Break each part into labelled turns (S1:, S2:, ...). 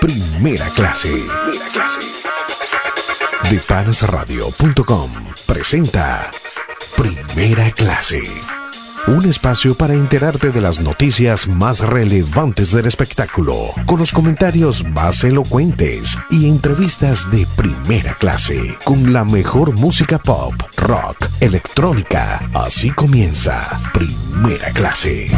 S1: Primera clase. De panasradio.com presenta Primera clase. Un espacio para enterarte de las noticias más relevantes del espectáculo, con los comentarios más elocuentes y entrevistas de primera clase, con la mejor música pop, rock, electrónica. Así comienza Primera clase.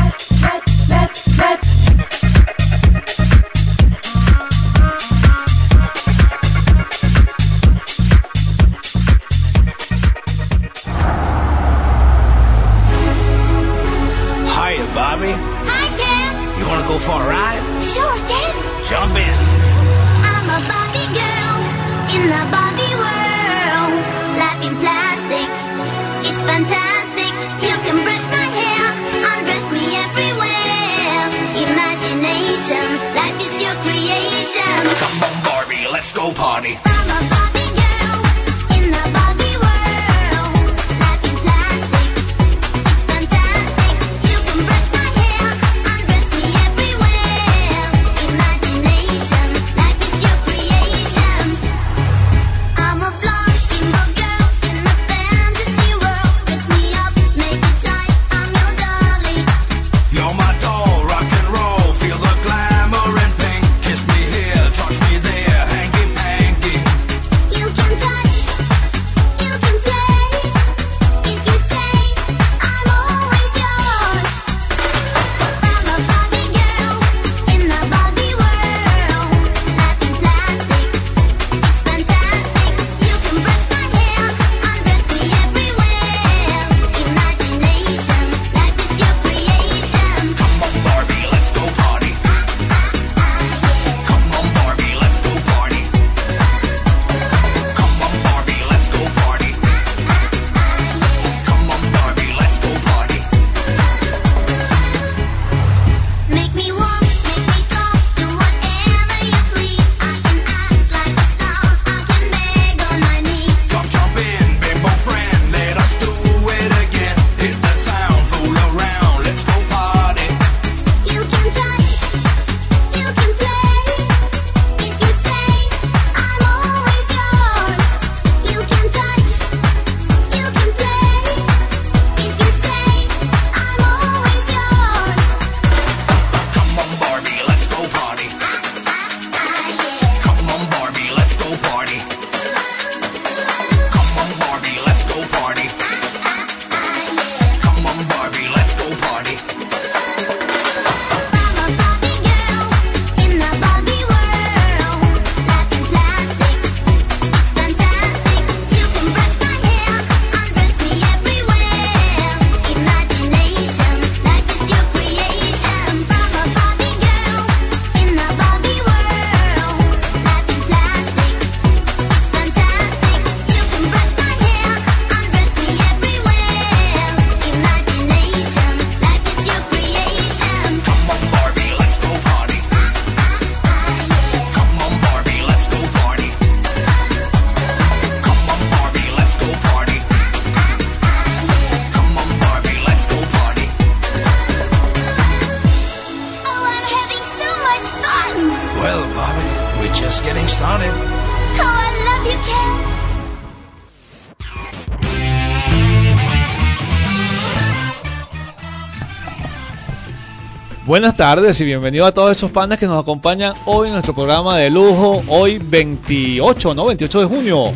S2: Buenas tardes y bienvenido a todos esos panas que nos acompañan hoy en nuestro programa de lujo, hoy 28, ¿no? 28 de junio.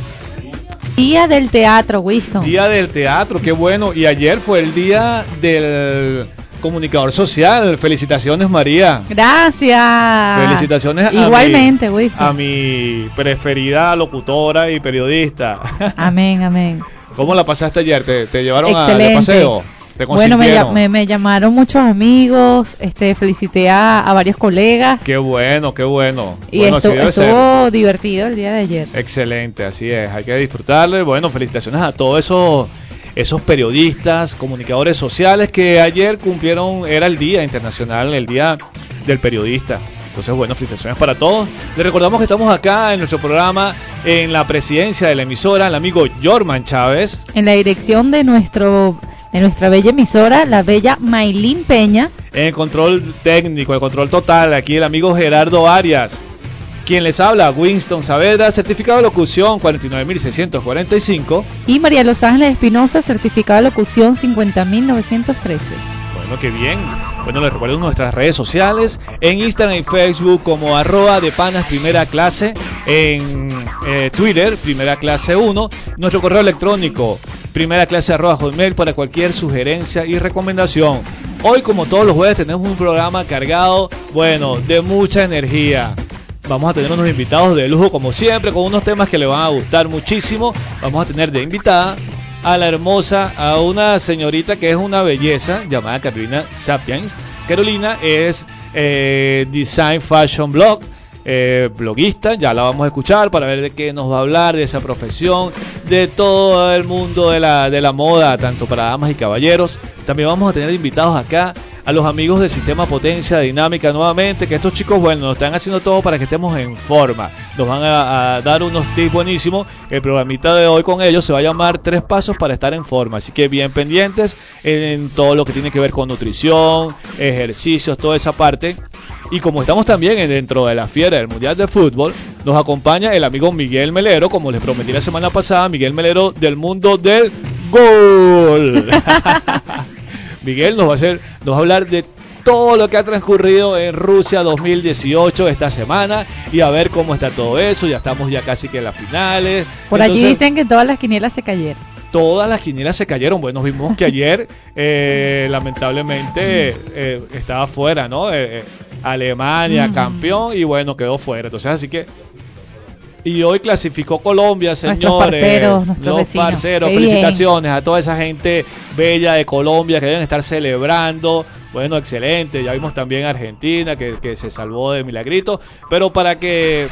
S3: Día del teatro, Winston.
S2: Día del teatro, qué bueno. Y ayer fue el día del comunicador social. Felicitaciones, María.
S3: Gracias.
S2: Felicitaciones
S3: Igualmente,
S2: a
S3: mi,
S2: a mi preferida locutora y periodista.
S3: Amén, amén.
S2: ¿Cómo la pasaste ayer? ¿Te, te llevaron a, de paseo?
S3: Bueno, me, llamaron muchos amigos, este, felicité a, varios colegas.
S2: Qué bueno, qué bueno.
S3: Y
S2: bueno,
S3: estuvo divertido el día de ayer.
S2: Excelente, así es, hay que disfrutarle. Bueno, felicitaciones a todos esos esos periodistas, comunicadores sociales que ayer cumplieron, era el Día Internacional, el Día del Periodista. Entonces, bueno, felicitaciones para todos. Les recordamos que estamos acá en nuestro programa, en la presidencia de la emisora, el amigo Jorman Chávez.
S3: En la dirección de nuestro de nuestra bella emisora, la bella Maylin Peña.
S2: En control técnico, el control total, aquí el amigo Gerardo Arias. Quien les habla, Winston Saavedra, certificado de locución 49.645.
S3: Y María Los Ángeles Espinosa, certificado de locución 50.913.
S2: Bueno, qué bien. Bueno, les recuerdo nuestras redes sociales, en Instagram y Facebook como arroba de panas primera clase, en eh, Twitter primera clase 1, nuestro correo electrónico primera clase arroba hotmail para cualquier sugerencia y recomendación. Hoy, como todos los jueves, tenemos un programa cargado, bueno, de mucha energía. Vamos a tener unos invitados de lujo como siempre, con unos temas que le van a gustar muchísimo. Vamos a tener de invitada a la hermosa, a una señorita que es una belleza, llamada Carolina Sapiens. Carolina es eh, Design Fashion Blog, eh, bloguista, ya la vamos a escuchar para ver de qué nos va a hablar, de esa profesión, de todo el mundo de la, de la moda, tanto para damas y caballeros. También vamos a tener invitados acá a los amigos de Sistema Potencia Dinámica nuevamente, que estos chicos, bueno, nos están haciendo todo para que estemos en forma. Nos van a dar unos tips buenísimos. El programita de hoy con ellos se va a llamar Tres Pasos para estar en forma. Así que bien pendientes en todo lo que tiene que ver con nutrición, ejercicios, toda esa parte. Y como estamos también en- dentro de la fiera del Mundial de Fútbol, nos acompaña el amigo Miguel Melero, como les prometí la semana pasada, Miguel Melero del mundo del gol. Miguel nos va a hacer, nos va a hablar de todo lo que ha transcurrido en Rusia 2018 esta semana y a ver cómo está todo eso. Ya estamos ya casi que en las finales.
S3: Por allí dicen que todas las quinielas se cayeron.
S2: todas las quinielas se cayeron. Bueno, vimos que ayer, eh, lamentablemente, eh, estaba fuera, ¿no? Eh, eh, Alemania,
S3: Mm.
S2: campeón, y bueno, quedó fuera. Entonces, así que. Y hoy clasificó Colombia,
S3: Nuestros
S2: señores.
S3: parceros, nuestros
S2: los
S3: vecinos.
S2: parceros,
S3: Qué
S2: felicitaciones a toda esa gente bella de Colombia que deben estar celebrando. Bueno, excelente. Ya vimos también a Argentina que, que se salvó de milagrito. Pero para que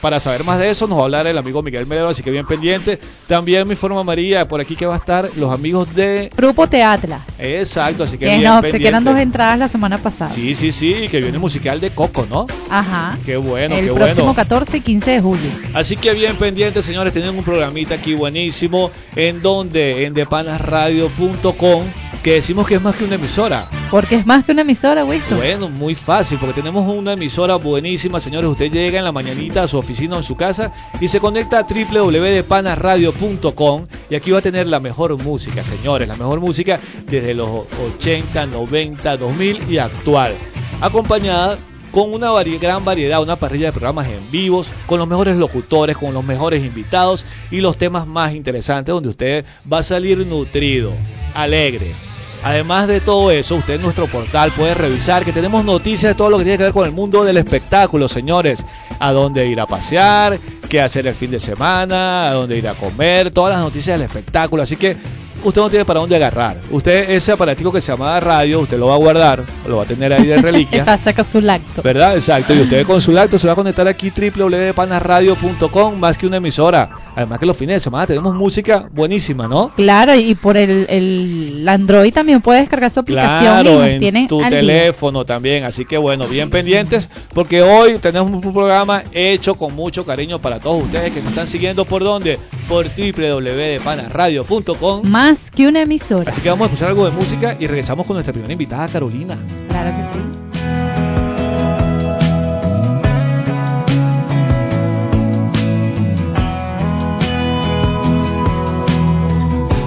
S2: para saber más de eso nos va a hablar el amigo Miguel Melero, así que bien pendiente. También mi forma María, por aquí que va a estar los amigos de
S3: Grupo Teatlas.
S2: Exacto, así que,
S3: que
S2: bien
S3: nos
S2: pendiente.
S3: obsequiaron dos entradas la semana pasada.
S2: Sí, sí, sí, que viene el musical de Coco, ¿no?
S3: Ajá.
S2: Qué bueno,
S3: el
S2: qué
S3: próximo
S2: bueno.
S3: 14 y 15 de julio.
S2: Así que bien pendientes, señores, tienen un programita aquí buenísimo en donde en depanasradio.com que decimos que es más que una emisora.
S3: Porque es más que una emisora, Winston.
S2: Bueno, muy fácil, porque tenemos una emisora buenísima, señores. Usted llega en la mañanita a su oficina o en su casa y se conecta a www.depanasradio.com y aquí va a tener la mejor música, señores, la mejor música desde los 80, 90, 2000 y actual. Acompañada con una gran variedad, una parrilla de programas en vivos, con los mejores locutores, con los mejores invitados y los temas más interesantes donde usted va a salir nutrido, alegre, Además de todo eso, usted en nuestro portal puede revisar que tenemos noticias de todo lo que tiene que ver con el mundo del espectáculo, señores. A dónde ir a pasear, qué hacer el fin de semana, a dónde ir a comer, todas las noticias del espectáculo. Así que usted no tiene para dónde agarrar. Usted ese aparatico que se llama radio, usted lo va a guardar, lo va a tener ahí de reliquia.
S3: Está saca su lacto.
S2: ¿Verdad? Exacto. Y usted con su lacto se va a conectar aquí www.panasradio.com más que una emisora. Además que los fines de semana tenemos música buenísima, ¿no?
S3: Claro, y por el, el Android también puede descargar su aplicación y
S2: Claro,
S3: nos
S2: en tu
S3: día.
S2: teléfono también. Así que bueno, bien pendientes porque hoy tenemos un programa hecho con mucho cariño para todos ustedes que nos están siguiendo por dónde? Por www.panasradio.com.
S3: Más que una emisora.
S2: Así que vamos a escuchar algo de música y regresamos con nuestra primera invitada, Carolina.
S3: Claro que sí.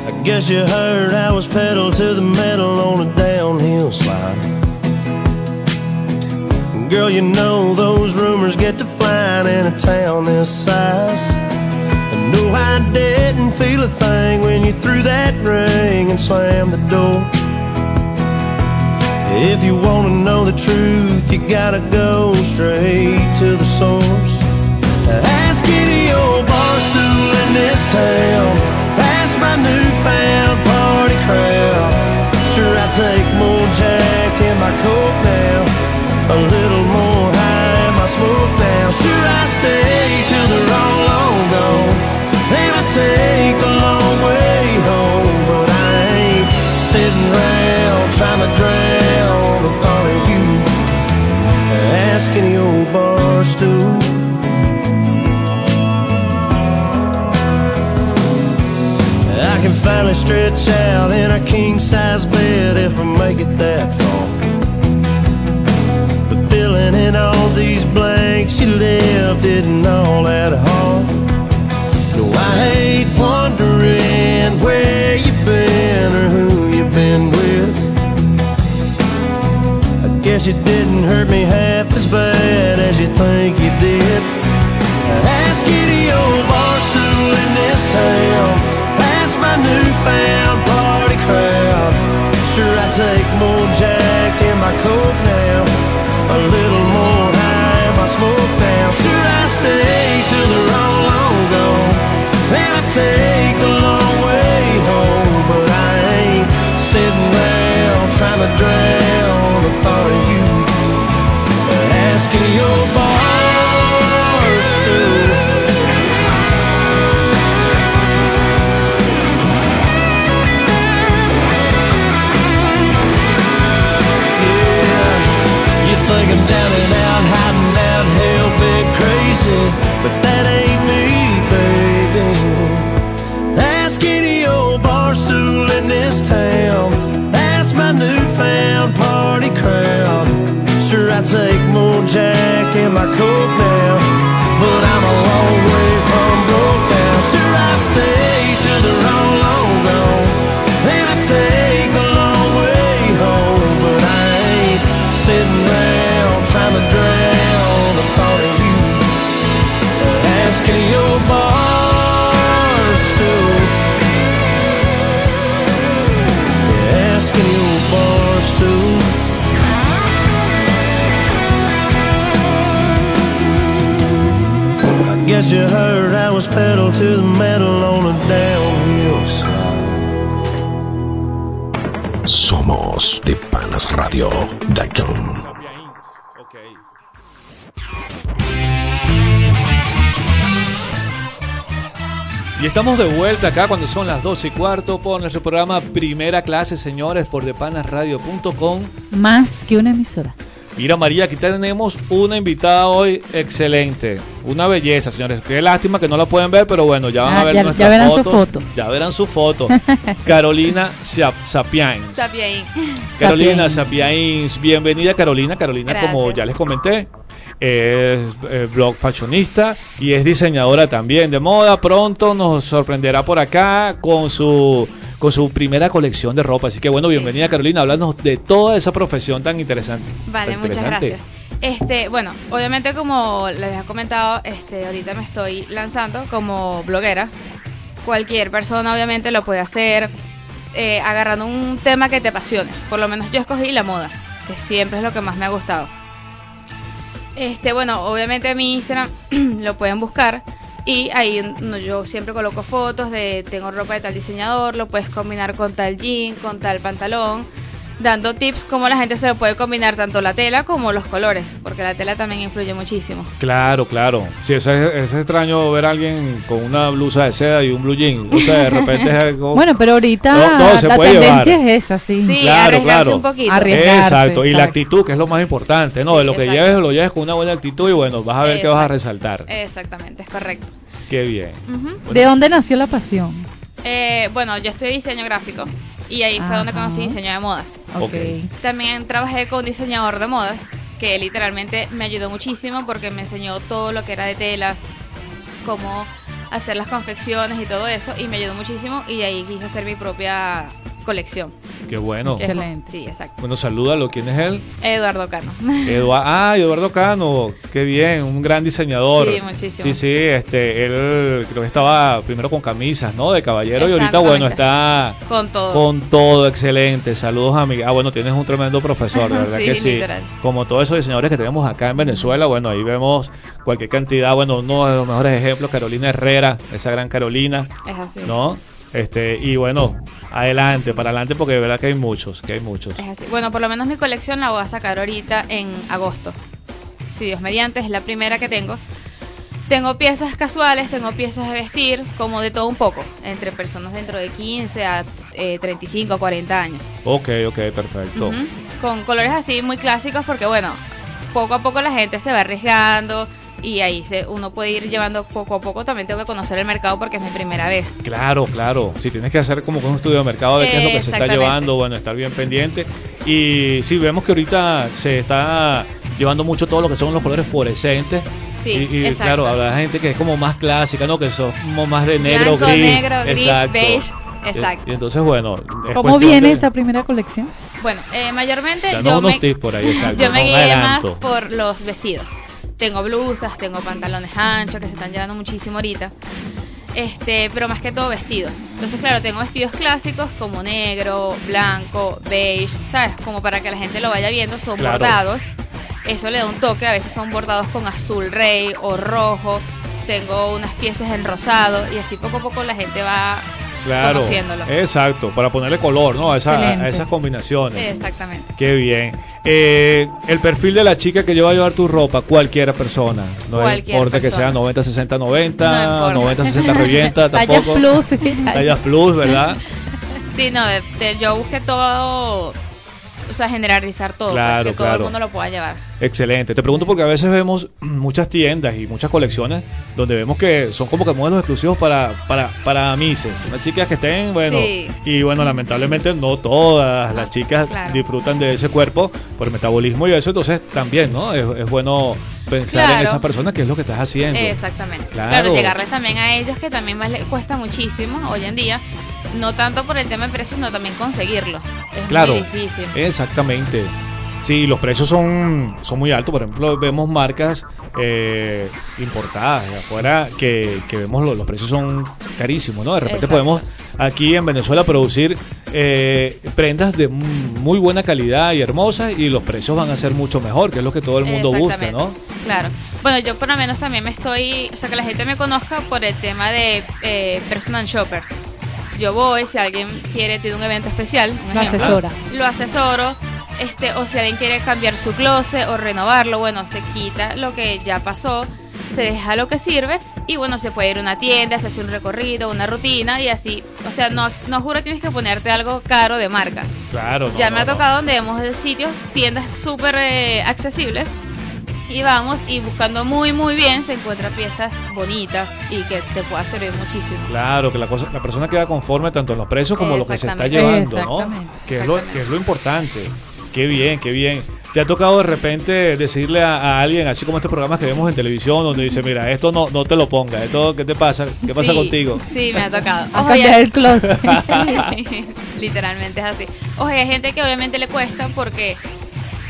S4: I guess you heard I was pedal to the metal on a downhill slide. Girl, you know those rumors get to flying in a town this size. Know I didn't feel a thing when you threw that ring and slammed the door. If you want to know the truth, you gotta go straight to the source. Ask any old bar stool in this town. Ask my newfound party crowd. Sure, I take more Jack in my coke now. A little more high in my smoke now. Sure, I stay to drown of you. Ask any old bar stool. I can finally stretch out in a king size bed if I make it that far. But filling in all these blanks she left it all at home. No, I hate wondering
S5: Radio.com.
S2: Y estamos de vuelta acá cuando son las 12 y cuarto por nuestro programa Primera Clase, señores, por depanasradio.com.
S3: Más que una emisora.
S2: Mira María, aquí tenemos una invitada hoy excelente, una belleza, señores. Qué lástima que no la pueden ver, pero bueno, ya van
S3: Ah,
S2: a ver
S3: ya-
S2: nuestras
S3: ya verán sus
S2: fotos. Ya verán su foto. Carolina Sa- Sapiens.
S6: Sapiens.
S2: Carolina
S3: Sapiens.
S2: Bienvenida Carolina. Carolina, como ya les comenté, es eh, blog fashionista y es diseñadora también de moda. Pronto nos sorprenderá por acá con su con su primera colección de ropa. Así que bueno, bienvenida Carolina, háblanos de toda esa profesión tan interesante.
S6: Vale,
S2: tan
S6: muchas
S2: interesante.
S6: gracias. Este, bueno, obviamente como les había comentado, este, ahorita me estoy lanzando como bloguera. Cualquier persona obviamente lo puede hacer eh, agarrando un tema que te apasione. Por lo menos yo escogí la moda, que siempre es lo que más me ha gustado. Este, bueno, obviamente mi Instagram lo pueden buscar y ahí yo siempre coloco fotos de tengo ropa de tal diseñador, lo puedes combinar con tal jean, con tal pantalón, dando tips cómo la gente se lo puede combinar tanto la tela como los colores, porque la tela también influye muchísimo.
S2: Claro, claro. Sí, es, es extraño ver a alguien con una blusa de seda y un blue jean. O sea, de repente es algo...
S3: Bueno, pero ahorita
S2: No, no, se
S3: la
S2: puede
S3: tendencia
S2: llevar.
S3: es esa, sí.
S6: Sí,
S2: Claro,
S6: arriesgarse
S2: claro.
S6: un poquito.
S3: Arriesgarse,
S2: Exacto, y la
S3: exacto.
S2: actitud, que es lo más importante, ¿no?
S6: Sí,
S2: de lo que
S6: exacto.
S2: lleves, lo lleves con una buena actitud y bueno, vas a ver que vas a
S6: Exacto.
S2: resaltar.
S6: Exactamente, es correcto.
S2: Qué bien.
S6: Ujú.
S3: ¿De dónde nació la pasión?
S6: Eh, bueno, yo estudié diseño gráfico y ahí fue donde conocí diseño de modas.
S3: Ok.
S2: Ok.
S6: También trabajé con un diseñador de modas que literalmente me ayudó muchísimo porque me enseñó todo lo que era de telas, cómo hacer las confecciones y todo eso y me ayudó muchísimo y de ahí quise hacer mi propia colección.
S2: Qué bueno.
S3: Excelente.
S6: Sí, exacto.
S2: Bueno, salúdalo. ¿Quién es él?
S6: Eduardo Cano.
S2: Eduardo, ah, Eduardo Cano, qué bien, un gran diseñador.
S6: Sí, muchísimo.
S2: Sí, sí, este, él creo que estaba primero con camisas, ¿no? De caballero y ahorita, bueno, está
S6: Con todo.
S2: con todo, excelente. Saludos a mi, ah, bueno, tienes un tremendo profesor, de verdad
S6: Sí,
S2: que sí.
S6: literal.
S2: Como todos esos diseñadores que tenemos acá en Venezuela, bueno, ahí vemos cualquier cantidad, bueno, uno de los mejores ejemplos, Carolina Herrera, esa gran Carolina,
S6: Es así.
S2: ¿no? Este, y bueno, adelante, para adelante, porque de verdad que hay muchos, que hay muchos.
S6: Es así. Bueno, por lo menos mi colección la voy a sacar ahorita en agosto. Si Dios mediante, es la primera que tengo. Tengo piezas casuales, tengo piezas de vestir, como de todo un poco, entre personas dentro de 15 a eh, 35, 40 años.
S2: Ok, ok, perfecto.
S6: Con colores así muy clásicos porque bueno, poco a poco la gente se va arriesgando y ahí se, uno puede ir llevando poco a poco. También tengo que conocer el mercado porque es mi primera vez.
S2: Claro, claro. Si tienes que hacer como un estudio de mercado de qué es lo que se está llevando, bueno, estar bien pendiente. Y sí, vemos que ahorita se está llevando mucho todo lo que son los colores fluorescentes.
S6: Sí,
S2: y, y, claro, habrá gente que es como más clásica, ¿no? Que son como más de negro,
S6: Blanco,
S2: gris.
S6: negro, gris,
S2: exacto.
S6: beige, exacto.
S2: Y, y entonces, bueno.
S3: ¿Cómo viene
S2: de-
S3: esa primera colección?
S6: Bueno, eh, mayormente yo
S2: unos
S6: me,
S2: tips por ahí, exacto.
S6: yo me guié más por los vestidos. Tengo blusas, tengo pantalones anchos que se están llevando muchísimo ahorita. Este, pero más que todo vestidos. Entonces, claro, tengo vestidos clásicos como negro, blanco, beige, ¿sabes? Como para que la gente lo vaya viendo, son
S2: Claro.
S6: bordados. Eso le da un toque, a veces son bordados con azul rey o rojo. Tengo unas piezas en rosado y así poco a poco la gente va
S2: Claro,
S6: conociéndolo.
S2: exacto, para ponerle color, ¿no? A, esa- a esas combinaciones.
S6: Exactamente.
S2: Qué bien. Eh, el perfil de la chica que lleva a llevar tu ropa, cualquier persona. No
S6: Cualquier
S2: importa que
S6: persona.
S2: sea 90, 60, 90,
S6: No importa.
S2: 90, 60 revienta,
S3: Tallas
S2: tampoco.
S3: plus. sí.
S2: Tallas plus, ¿verdad?
S6: Sí, no, de- de- yo busqué todo, o sea, generalizar todo, pues,
S2: Claro,
S6: que todo el mundo lo pueda llevar.
S2: Excelente. Te pregunto porque a veces vemos muchas tiendas y muchas colecciones donde vemos que son como que modelos exclusivos para para para mises, unas chicas que estén, bueno,
S6: Sí.
S2: y bueno, lamentablemente no todas las chicas
S6: claro.
S2: disfrutan de ese cuerpo por el metabolismo y eso, entonces también, ¿no? Es, es bueno pensar en esas personas que es lo que estás haciendo.
S6: Exactamente.
S2: Claro.
S6: Claro. llegarles también a ellos que también más les cuesta muchísimo hoy en día, no tanto por el tema de precios, sino también conseguirlo. Es
S2: Claro,
S6: muy difícil.
S2: exactamente. Sí, los precios son, son muy altos. Por ejemplo, vemos marcas eh, importadas de afuera que, que vemos lo- los precios son carísimos, ¿no? De repente
S6: Exacto.
S2: podemos aquí en Venezuela producir eh, prendas de muy buena calidad y hermosas y los precios van a ser mucho mejor, que es lo que todo el mundo busca. ¿no?
S6: Claro. Bueno, yo por lo menos también me estoy, o sea, que la gente me conozca por el tema de eh, personal shopper. Yo voy, si alguien quiere, tiene un evento especial, un
S3: Lo
S6: ejemplo,
S3: asesora.
S6: lo asesoro, este, o si alguien quiere cambiar su closet o renovarlo, bueno, se quita lo que ya pasó, se deja lo que sirve y bueno, se puede ir a una tienda, se hace un recorrido, una rutina y así, o sea, no, no juro tienes que ponerte algo caro de marca.
S2: Claro.
S6: Ya
S2: no,
S6: me ha
S2: no.
S6: tocado donde hemos de sitios, tiendas súper eh, accesibles. Y vamos y buscando muy muy bien se encuentran piezas bonitas y que te pueda servir muchísimo.
S2: Claro, que la, cosa, la persona queda conforme tanto en los precios como lo que se está
S6: Exactamente.
S2: llevando, ¿no?
S3: Exactamente.
S2: Que es, lo, que es lo importante. Qué bien, qué bien. ¿Te ha tocado de repente decirle a, a alguien, así como estos programas que vemos en televisión, donde dice, mira, esto no, no te lo pongas, esto, ¿qué te pasa? ¿Qué pasa
S6: Sí,
S2: contigo?
S6: Sí, me ha tocado.
S3: A
S6: Ojo,
S3: cambiar
S6: ya-
S3: el closet.
S6: Literalmente es así. Ojo, hay gente que obviamente le cuesta porque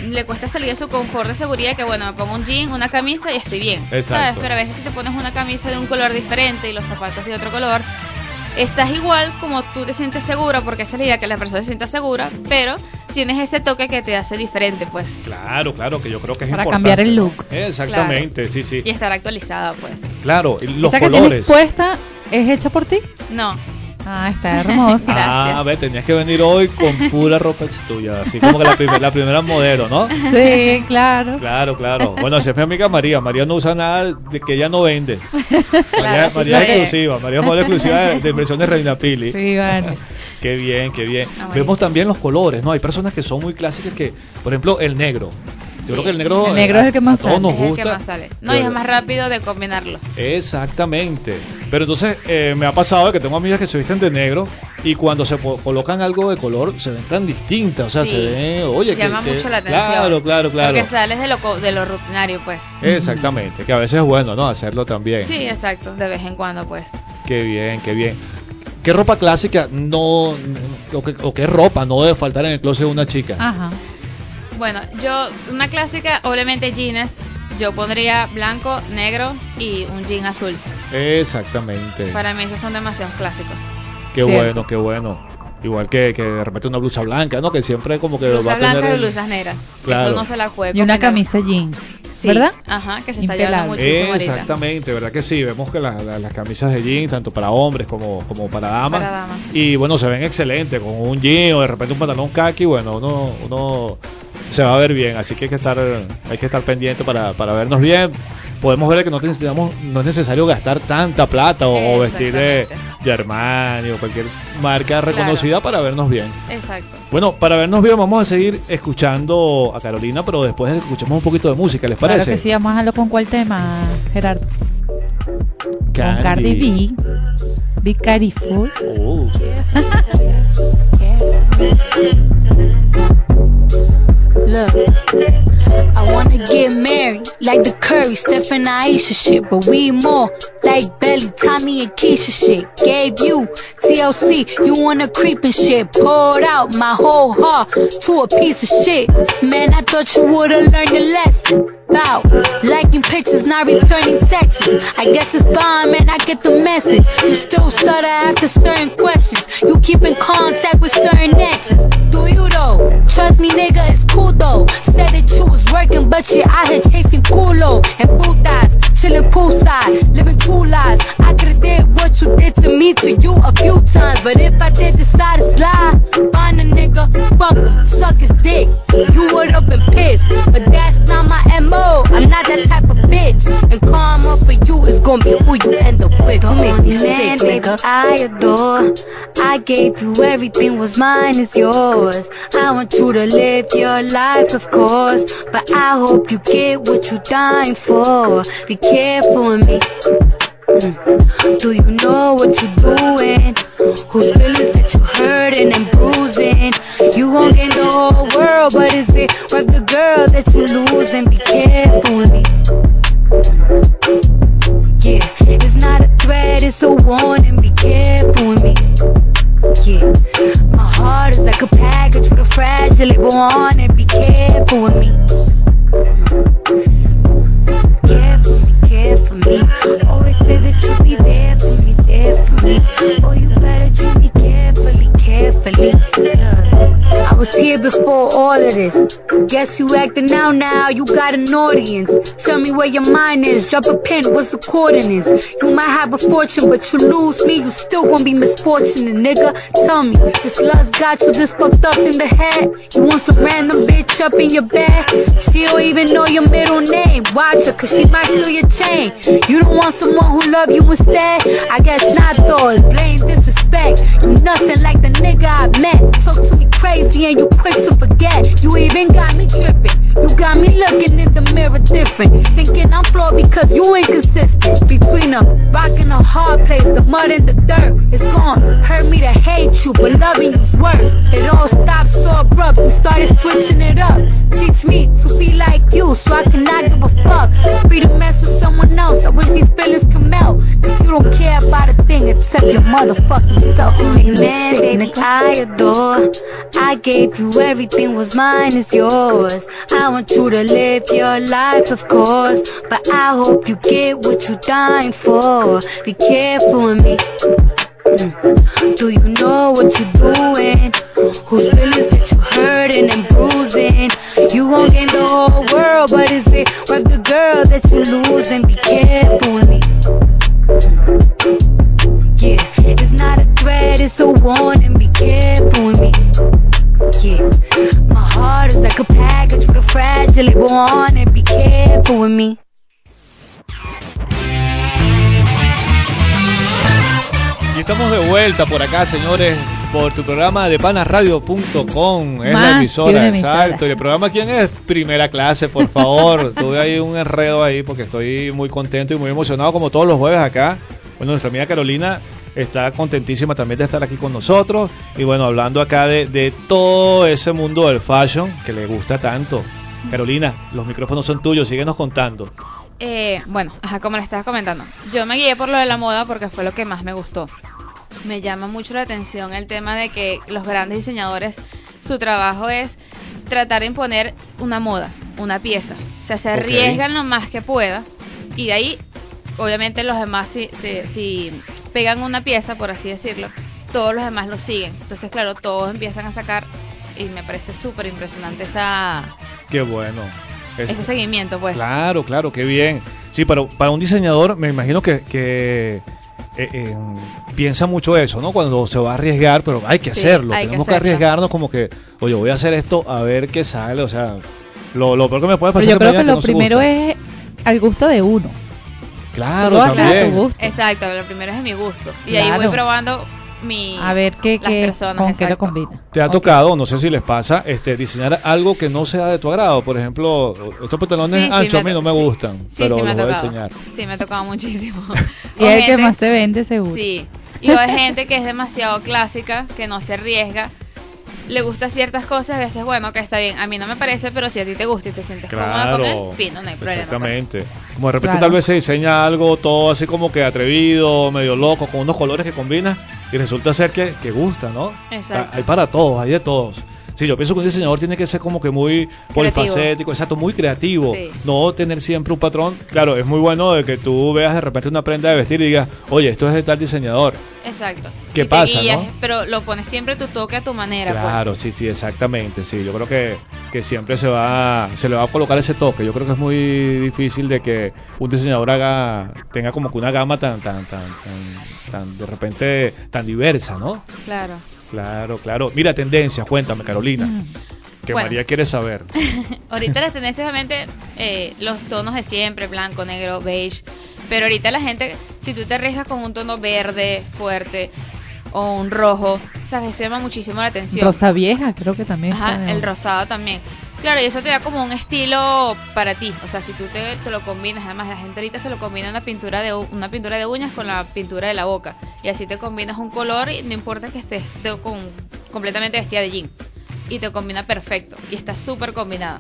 S6: le cuesta salir de su confort de seguridad que bueno, me pongo un jean, una camisa y estoy bien.
S2: Exacto.
S6: ¿Sabes? Pero a veces si te pones una camisa de un color diferente y los zapatos de otro color, estás igual como tú te sientes segura porque esa es la idea que la persona se sienta segura, pero tienes ese toque que te hace diferente, pues.
S2: Claro, claro, que yo creo que es
S3: Para
S2: importante.
S3: cambiar el look.
S2: Exactamente, sí, sí.
S6: Y estar actualizada, pues.
S2: Claro, y los
S3: Esa que
S2: colores.
S3: tienes puesta es hecha por ti.
S6: No,
S3: Ah, está hermosa.
S2: Ah,
S6: Gracias.
S2: ve, tenías que venir hoy con pura ropa tuya, así como que la, primer- la primera modelo, ¿no?
S3: Sí, claro.
S2: Claro, claro. Bueno, esa es mi amiga María. María no usa nada de que ella no vende. María,
S6: Claro,
S2: María
S3: sí,
S2: es exclusiva. María es modelo exclusiva de, de impresiones Reina Pili.
S3: Sí, vale.
S2: Qué bien, qué bien.
S6: Ah, bueno.
S2: Vemos también los colores, ¿no? Hay personas que son muy clásicas que, por ejemplo, el negro. Yo
S6: Sí.
S2: creo que el negro,
S3: El negro es el que
S2: a-
S3: más sale.
S2: nos
S6: es el
S2: gusta.
S6: que más sale. No, y es más rápido de combinarlo.
S2: Exactamente. Pero entonces eh, me ha pasado que tengo amigas que se visten de negro y cuando se colocan algo de color se ven tan distintas. O sea,
S6: Sí.
S2: se ven, oye, que-
S6: Llama
S2: que-
S6: mucho la atención.
S2: Claro, claro, claro.
S6: Porque sales de lo, de lo rutinario, pues.
S2: Exactamente, que a veces es bueno, ¿no? Hacerlo también.
S6: Sí, exacto, de vez en cuando, pues.
S2: Qué bien, qué bien. ¿Qué ropa clásica no, o qué, o qué ropa no debe faltar en el closet de una chica?
S3: Ajá.
S6: Bueno, yo, una clásica, obviamente jeans. Yo pondría blanco, negro y un jean azul.
S2: Exactamente.
S6: Para mí esos son demasiados clásicos.
S2: Qué
S3: Cierto.
S2: bueno, qué bueno. Igual que, que de repente una blusa blanca, ¿no? Que siempre como que va
S6: Blusas
S2: a tener...
S6: blancas y
S2: el-
S6: blusas negras.
S2: Claro.
S6: Eso no se la juega.
S3: Y una camisa jeans,
S6: Sí,
S3: ¿verdad?
S6: Ajá, que se está llevando muchísimo ahorita.
S2: Exactamente, ¿verdad que sí? Vemos que la- la- las camisas de jean, tanto para hombres como, como para damas,
S6: Para damas.
S2: y bueno, se ven excelentes, con un jean o de repente un pantalón khaki, bueno, uno, uno se va a ver bien, así que hay que estar, hay que estar pendiente para, para vernos bien. Podemos ver que no necesitamos, no es necesario gastar tanta plata o, o vestir de, de Armani o cualquier marca reconocida para vernos bien.
S6: Exacto.
S2: Bueno, para vernos bien vamos a seguir escuchando a Carolina, pero después escuchamos un poquito de música, ¿les parece?
S3: Claro que sí, vamos a hablar con cuál tema, Gerardo. Con Cardi B. Be Careful.
S2: Oh.
S7: Look, I wanna get married, like the Curry, Steph and Aisha shit. But we more like Belly, Tommy and Keisha shit. Gave you TLC, you wanna creep and shit. Poured out my whole heart to a piece of shit. Man, I thought you would've learned a lesson. About liking pictures, not returning texts. I guess it's fine, man. I get the message. You still stutter after certain questions. You keep in contact with certain exes. Do you though? Trust me, nigga, it's cool though. Said that you was working, but you out here chasing culo and putas, chilling poolside, living two lives. I could've did what you did to me to you a few times, but if I did decide to slide, find a nigga, fuck him, suck his dick. You would've been pissed, but that's not my mo. I'm not that type of bitch, and karma for you is gonna be who you end up with. Don't make me sick, nigga. I adore. I gave you everything was mine is yours. I want you to live your life, of course, but I hope you get what you're dying for. Be careful with me. Mm. Do you know what you're doing? Whose feelings that you're hurting and bruising? You gon' gain the whole world, but is it worth the girl that you losing? Be careful with me. Yeah, it's not a threat, it's a warning. Be careful with me. Yeah, heart is like a package with a fragile label on it. Be careful with me. Care me. Always say that you'll be there for me, there for me. Oh, you better treat me carefully, carefully. Was here before all of this. Guess you acting out now, you got an audience. Tell me where your mind is, drop a pin, what's the coordinates? You might have a fortune, but you lose me, you still gonna be misfortunate, nigga. Tell me, this lust got you this fucked up in the head? You want some random bitch up in your bed? She don't even know your middle name. Watch her, cause she might steal your chain. You don't want someone who love you instead? I guess not though, it's blame disrespect. You nothing like the nigga I met. Talk to me crazy and you quick to forget. You even got me tripping. You got me looking in the mirror different. Thinking I'm flawed because you inconsistent. Between a rock and a hard place, the mud and the dirt. is gone. hurt me to hate you, but loving you's worse. It all stopped so abrupt. You started switching it up. Teach me to be like you so I cannot give a fuck. Free to mess with someone else. I wish these feelings could melt. Cause you don't care about a thing except your motherfucking self. You make me sick, nigga. I adore. I gave you everything was mine is yours. I want you to live your life, of course. But I hope you get what you're dying for. Be careful with me. Mm. Do you know what you're doing? Whose feelings that you hurting and bruising? You gon' gain the whole world, but is it worth the girl that you losing? Be careful with me. Yeah, it's not a threat, it's a warning. Be careful. Yeah, my heart is like a package with a fragile label on it. Be careful with me.
S2: Y estamos de vuelta por acá, señores, por tu programa de panasradio.com. Es
S3: Más
S2: la emisora. exacto. ¿Y el programa quién es? Primera clase, por favor. Tuve ahí un enredo ahí porque estoy muy contento y muy emocionado como todos los jueves acá. Bueno, nuestra amiga Carolina está contentísima también de estar aquí con nosotros. Y bueno, hablando acá de, de todo ese mundo del fashion que le gusta tanto. Carolina, los micrófonos son tuyos, síguenos contando.
S6: Eh, bueno, ajá, como le estaba comentando, yo me guié por lo de la moda porque fue lo que más me gustó. Me llama mucho la atención el tema de que los grandes diseñadores, su trabajo es tratar de imponer una moda, una pieza. O sea, se arriesgan lo más que pueda y de ahí, obviamente los demás si, si, si pegan una pieza, por así decirlo, todos los demás lo siguen. Entonces, claro, todos empiezan a sacar y me parece súper impresionante esa,
S2: Qué bueno. Es-
S6: ese seguimiento, pues.
S2: Claro, claro, qué bien. Sí, pero para un diseñador me imagino que, que, eh, eh, piensa mucho eso, ¿no? Cuando se va a arriesgar, pero hay que
S6: Sí,
S2: hacerlo.
S6: hay que
S2: Tenemos que,
S6: hacerlo.
S2: arriesgarnos como que, oye, voy a hacer esto a ver qué sale. O sea, lo, lo peor que me puede pasar
S3: Pero yo creo que lo
S2: no
S3: primero es al gusto de uno.
S2: Claro,
S3: Tú lo haces a tu gusto.
S6: Exacto, lo primero es de mi gusto. Y ahí
S3: Claro.
S6: voy probando mi.
S3: A ver qué,
S6: las
S3: qué
S6: personas,
S3: con qué lo combina.
S2: ¿Te ha tocado, no sé si les pasa, este, diseñar algo que no sea de tu agrado? Por ejemplo, estos pantalones
S6: Sí, sí,
S2: anchos a mí no me
S6: sí.
S2: gustan,
S6: Sí,
S2: pero
S6: sí, me
S2: los voy a diseñar.
S6: Sí, me ha tocado muchísimo.
S3: Y es el que más se vende seguro.
S6: Sí. Y hay gente que es demasiado clásica, que no se arriesga. le gusta ciertas cosas, a veces, bueno, que está bien, a mí no me parece, pero si a ti te gusta y te sientes cómoda con él, fino, no hay problema. pues.
S2: Como de repente
S3: Claro.
S2: tal vez se diseña algo todo así como que atrevido, medio loco, con unos colores que combinan y resulta ser que, que gusta, ¿no?
S6: Exacto.
S2: Hay para todos, hay de todos. Sí, yo pienso que un diseñador tiene que ser como que muy polifacético, exacto, muy creativo.
S6: Sí.
S2: No tener siempre un patrón. Claro, es muy bueno de que tú veas de repente una prenda de vestir y digas, oye, esto es de tal diseñador.
S6: Exacto.
S2: ¿Qué
S6: Y
S2: pasa,
S6: guías,
S2: no?
S6: Pero lo pones siempre tu toque a tu manera. pues.
S2: Claro, sí, sí, exactamente. Sí, yo creo que, que siempre se va, se le va a colocar ese toque. Yo creo que es muy difícil de que un diseñador haga, tenga como que una gama tan, tan, tan, tan, tan de repente tan diversa, ¿no?
S6: Claro.
S2: Claro, claro. Mira, tendencias, cuéntame, Carolina,
S3: Mm.
S2: que
S6: Bueno.
S2: María quiere saber.
S6: Ahorita las tendencias, obviamente, eh, los tonos de siempre, blanco, negro, beige. Pero ahorita la gente, si tú te arriesgas con un tono verde fuerte o un rojo, ¿sabes? Eso llama muchísimo la atención.
S3: Rosa vieja, creo que también. está
S6: Ajá,
S3: de
S6: el rosado también. Claro, y eso te da como un estilo para ti. O sea, si tú te, te lo combinas, además la gente ahorita se lo combina una pintura de una pintura de uñas con la pintura de la boca. Y así te combinas un color y no importa que estés con, completamente vestida de jean. Y te combina perfecto. Y está súper combinada.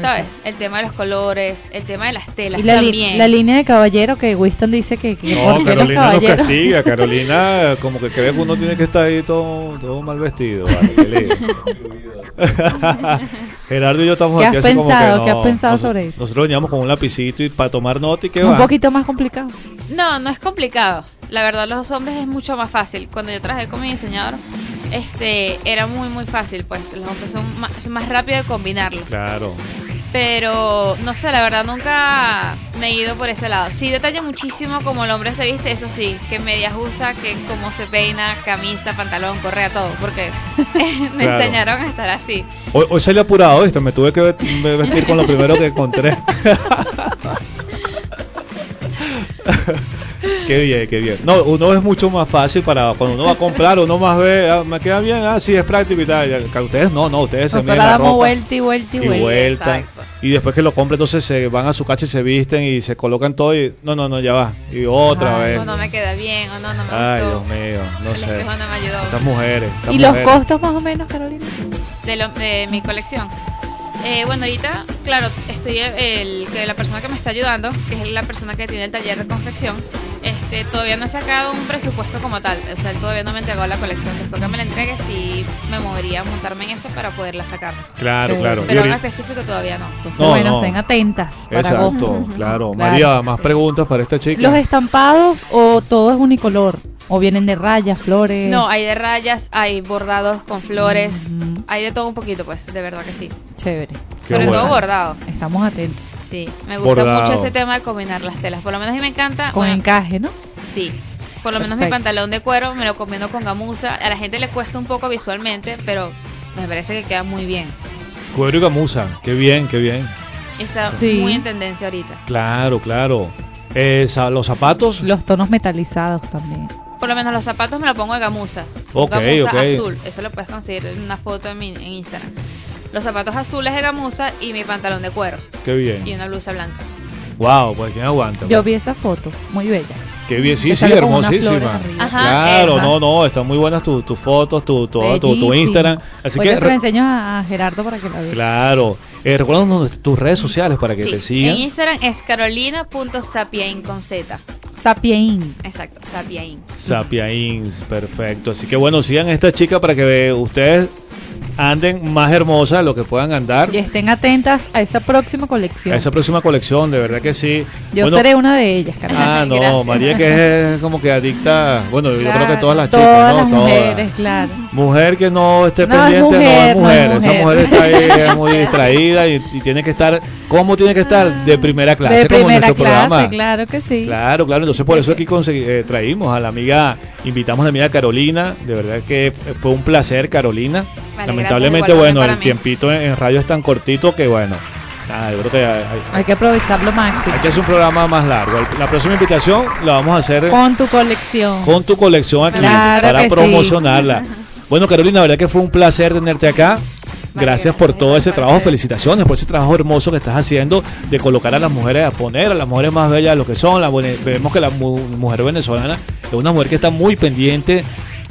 S6: ¿Sabes? El tema de los colores, el tema de las telas
S3: Y la, li-
S6: también.
S3: la línea de caballero que Winston dice que, que
S2: No,
S3: qué los
S2: Carolina nos castiga. Carolina como que cree que uno tiene que estar ahí todo, todo mal vestido. vale, qué lindo. Gerardo y yo estamos
S3: ¿Qué
S2: aquí así como que no,
S3: ¿Qué has pensado
S2: nos-
S3: sobre eso?
S2: Nosotros veníamos con un lapicito y para tomar nota y qué
S3: un
S2: va.
S3: poquito más complicado.
S6: No, no es complicado. La verdad, los hombres es mucho más fácil. Cuando yo trabajé con mi diseñador, este, era muy, muy fácil. Pues los hombres son más, son más rápidos de combinarlos.
S2: Claro.
S6: Pero, no sé, la verdad, nunca me he ido por ese lado. Sí, detalla muchísimo como el hombre se viste, eso sí. Que medias usa, que cómo se peina, camisa, pantalón, correa, todo. Porque me
S2: Claro.
S6: enseñaron a estar así.
S2: Hoy, hoy salí apurado, ¿viste? Me tuve que vestir con lo primero que encontré. qué bien, qué bien. No, uno es mucho más fácil para cuando uno va a comprar, uno más ve, ah, me queda bien, ah, sí, es práctico y tal. Ya, que Ustedes no, no, ustedes se
S3: Nosotros
S2: miden la
S3: damos
S2: ropa
S3: vuelta y vuelta y
S2: y
S3: vuelta.
S2: vuelta.
S6: exacto.
S2: Y después que lo compren, entonces se van a su casa y se visten y se colocan todo y no, no, no, ya va. Y otra
S3: Ay,
S2: vez.
S6: O no me queda bien, o no, no me
S2: Ay,
S6: gustó.
S2: Dios mío, no
S6: el
S2: sé.
S6: espejo no me ayudó.
S2: Estas mujeres. estas
S3: ¿Y los costos más o menos, Carolina?
S6: de, lo- de mi colección. Eh, bueno, ahorita, claro, estoy eh, el que la persona que me está ayudando, que es la persona que tiene el taller de confección, este, todavía no ha sacado un presupuesto como tal. O sea, él todavía no me entregó la colección. Después que me la entregue, sí me movería a montarme en eso para poderla sacar.
S2: Claro,
S3: Sí.
S2: claro.
S6: Pero
S2: ahorita-
S6: específico todavía no.
S3: Entonces,
S2: No,
S3: bueno,
S2: no.
S3: estén atentas para
S2: Exacto, claro.
S3: Claro.
S2: María, más preguntas para esta chica.
S3: ¿Los estampados o todo es unicolor? ¿O vienen de rayas, flores?
S6: No, hay de rayas, hay bordados con flores, hay de todo un poquito, pues, de verdad que sí.
S3: Chévere.
S2: Qué
S6: Sobre todo bordado.
S3: Estamos atentos.
S6: Sí, me gusta
S2: Bordado.
S6: mucho ese tema de combinar las telas. Por lo menos a mí me encanta.
S3: Con
S6: bueno,
S3: encaje, ¿no?
S6: Sí. Por lo menos mi pantalón de cuero me lo combino con gamuza. A la gente le cuesta un poco visualmente, pero me parece que queda muy bien.
S2: Cuero y gamuza. Qué bien, qué bien.
S6: Está
S3: Sí.
S6: muy en tendencia ahorita.
S2: Claro, claro. Eh, los zapatos.
S3: Los tonos metalizados también.
S6: Por lo menos los zapatos me los pongo de gamuza.
S2: Ok,
S6: gamuza
S2: ok.
S6: azul. Eso lo puedes conseguir en una foto en, mi, en Instagram. Los zapatos azules de gamuza y mi pantalón de cuero.
S2: Qué bien.
S6: Y una blusa blanca.
S2: Wow, pues quién aguanta.
S3: Yo vi esa foto, muy bella.
S2: Qué bien, sí,
S3: que
S2: sí, hermosísima.
S6: Ajá,
S2: claro,
S6: esa.
S2: no, no, están muy buenas tus tus fotos, tu, tu, tu, tu. Instagram. Así que,
S3: se la enseño a Gerardo para que la vea.
S2: claro. Eh, recuérdanos tus redes sociales para que
S6: Sí,
S2: te sigan.
S6: En Instagram es carolina.sapiain con Z.
S3: Sapiein.
S6: Exacto, sapiain.
S2: Sapiains, perfecto. Así que bueno, sigan a esta chica para que ustedes anden más hermosas lo que puedan andar.
S3: Y estén atentas a esa próxima colección.
S2: A esa próxima colección, de verdad que sí.
S3: Yo
S2: Bueno,
S3: seré una de ellas, Carolina.
S2: Ah, no,
S6: Gracias.
S2: María que es como que adicta. Bueno, yo creo que todas las chicas,
S3: Todas
S2: ¿no?
S3: las
S2: Todas.
S3: mujeres, claro.
S2: Mujer que no esté
S3: No, es
S2: pendiente,
S3: mujer,
S2: no
S3: no
S2: es mujer. Esa
S3: mujer.
S2: está ahí es muy distraída y, y tiene que estar, ¿cómo tiene que estar? De primera clase,
S3: de
S2: como en
S3: primera
S2: nuestro
S3: clase,
S2: programa.
S3: claro que sí.
S2: Claro, claro, entonces por eso aquí eh, traímos a la amiga, invitamos a la amiga Carolina, de verdad que fue un placer Carolina.
S6: Vale,
S2: Lamentablemente, bueno, el
S6: mí.
S2: tiempito en, en radio es tan cortito que bueno, nada, yo creo que hay, hay-
S3: Hay que aprovechar lo máximo.
S2: hay que hacer un programa más largo. La próxima invitación la vamos a hacer
S3: Con tu colección.
S2: con tu colección aquí
S3: Claro
S2: para
S3: sí.
S2: promocionarla. Bueno, Carolina, la verdad que fue un placer tenerte acá. Gracias por todo ese trabajo, felicitaciones por ese trabajo hermoso que estás haciendo de colocar a las mujeres, a poner a las mujeres más bellas de lo que son. La, vemos que la mu- mujer venezolana es una mujer que está muy pendiente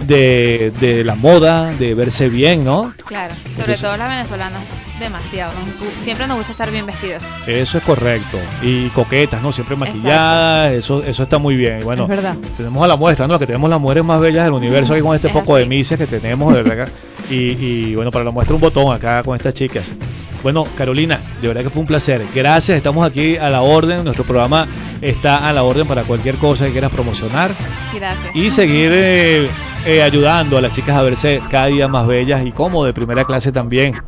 S2: de, de la moda, de verse bien, ¿no?
S6: Claro, sobre
S2: Entonces-
S6: todo las venezolanas, demasiado. nos siempre nos gusta estar bien vestidos.
S2: Eso es correcto. Y coquetas, ¿no? Siempre maquilladas, eso, eso está muy bien. Y bueno,
S3: Es verdad.
S2: tenemos a la muestra, ¿no? Que tenemos las mujeres más bellas del universo aquí con este
S6: Es
S2: poco de misias que tenemos, de verdad. Y, y bueno, para la muestra un botón acá con estas chicas. Bueno, Carolina, de verdad que fue un placer. Gracias, estamos aquí a la orden. Nuestro programa está a la orden para cualquier cosa que quieras promocionar
S6: Gracias.
S2: y seguir eh, eh, ayudando a las chicas a verse cada día más bellas y como de primera clase también.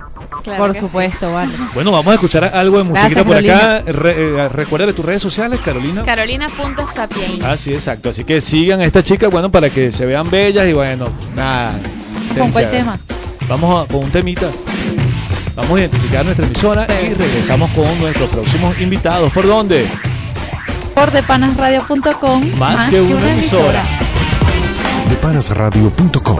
S6: Claro
S3: Por
S6: que sí.
S3: supuesto, vale.
S2: Bueno, vamos a escuchar algo de musiquita
S3: Gracias,
S2: por acá. Re- eh, recuérdale tus redes sociales, Carolina.
S6: Carolina.sapien.
S2: Ah, sí, exacto. Así que sigan a esta chica, bueno, para que se vean bellas y bueno, nada.
S3: ¿Con cuál tema?
S2: Vamos a, con un temita. Vamos a identificar nuestra emisora y regresamos con nuestros próximos invitados. ¿Por dónde?
S3: Por depanasradio.com.
S2: Más, que, una emisora.
S5: Depanasradio.com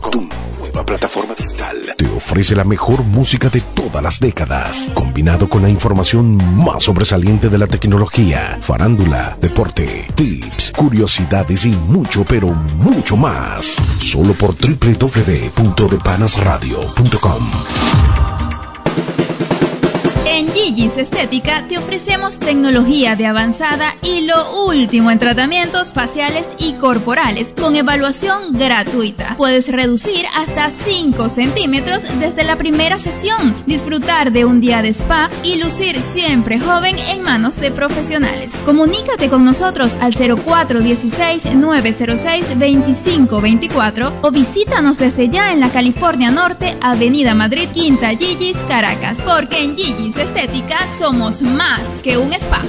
S5: Tu nueva plataforma digital te ofrece la mejor música de todas las décadas, combinado con la información más sobresaliente de la tecnología, farándula, deporte, tips, curiosidades y mucho, pero mucho más. Solo por www.depanasradio.com.
S8: Gigi's Estética te ofrecemos tecnología de avanzada y lo último en tratamientos faciales y corporales con evaluación gratuita. Puedes reducir hasta 5 centímetros desde la primera sesión, disfrutar de un día de spa y lucir siempre joven en manos de profesionales. Comunícate con nosotros al 0416-906-2524 o visítanos desde ya en la California Norte, Avenida Madrid, Quinta Gigi's, Caracas, porque en Gigi's Estética somos más que un spa.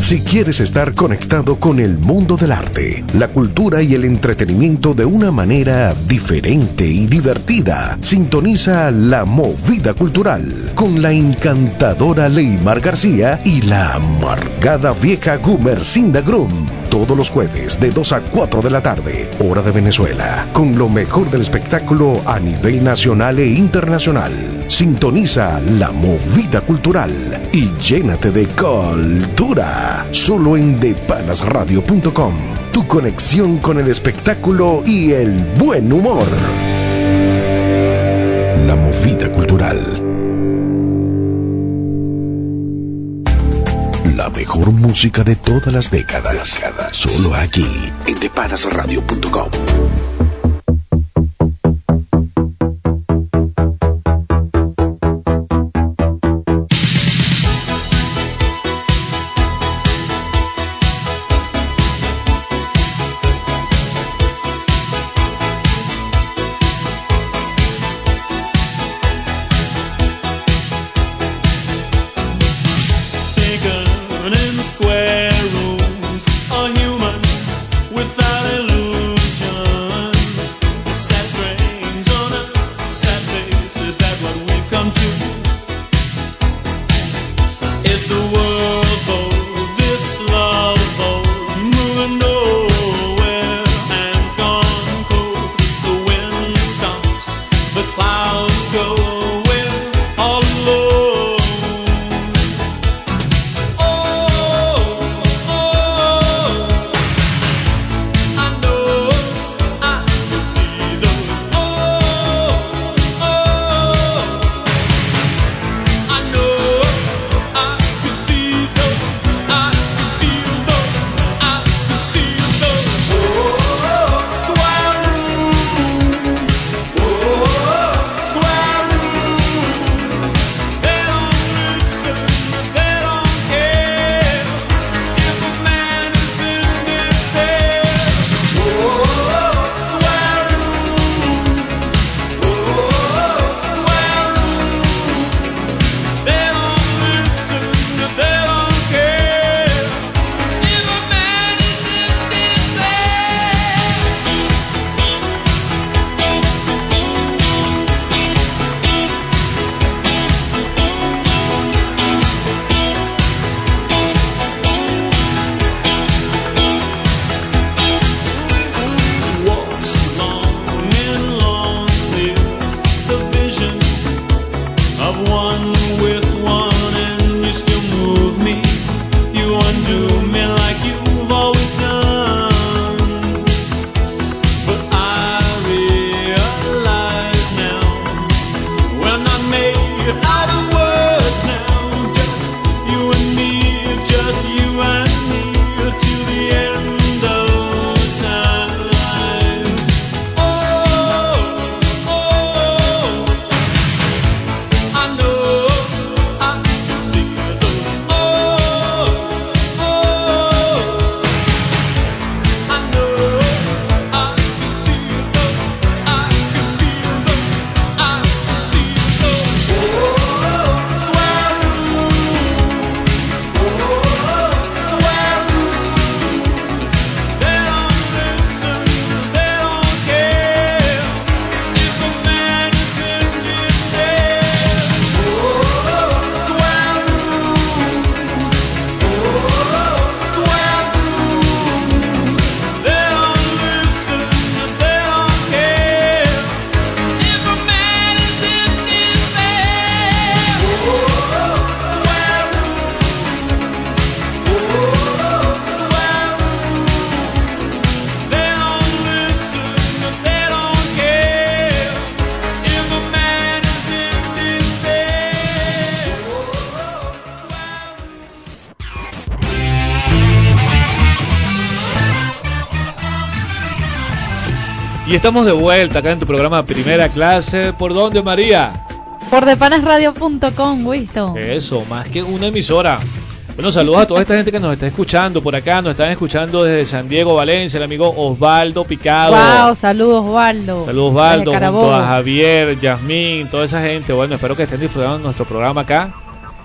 S5: Si quieres estar conectado con el mundo del arte, la cultura y el entretenimiento de una manera diferente y divertida, sintoniza La Movida Cultural con la encantadora Leymar García y la amargada vieja Gumercinda Grum. Todos los jueves de 2 a 4 de la tarde, hora de Venezuela, con lo mejor del espectáculo a nivel nacional e internacional. Sintoniza La Movida Cultural y llénate de cultura. Solo en depanasradio.com. Tu conexión con el espectáculo y el buen humor. La Movida Cultural. La mejor música de todas las décadas. Solo aquí en depanasradio.com.
S2: Y estamos de vuelta acá en tu programa Primera Clase. ¿Por dónde, María?
S3: Por depanasradio.com, Wisto.
S2: Eso, más que una emisora. Bueno, saludos a toda esta gente que nos está escuchando por acá. Nos están escuchando desde San Diego, Valencia, el amigo Osvaldo Picado.
S3: Wow, saludos, Osvaldo.
S2: Saludos, Osvaldo, junto a Javier, Yasmín, toda esa gente. Bueno, espero que estén disfrutando de nuestro programa acá.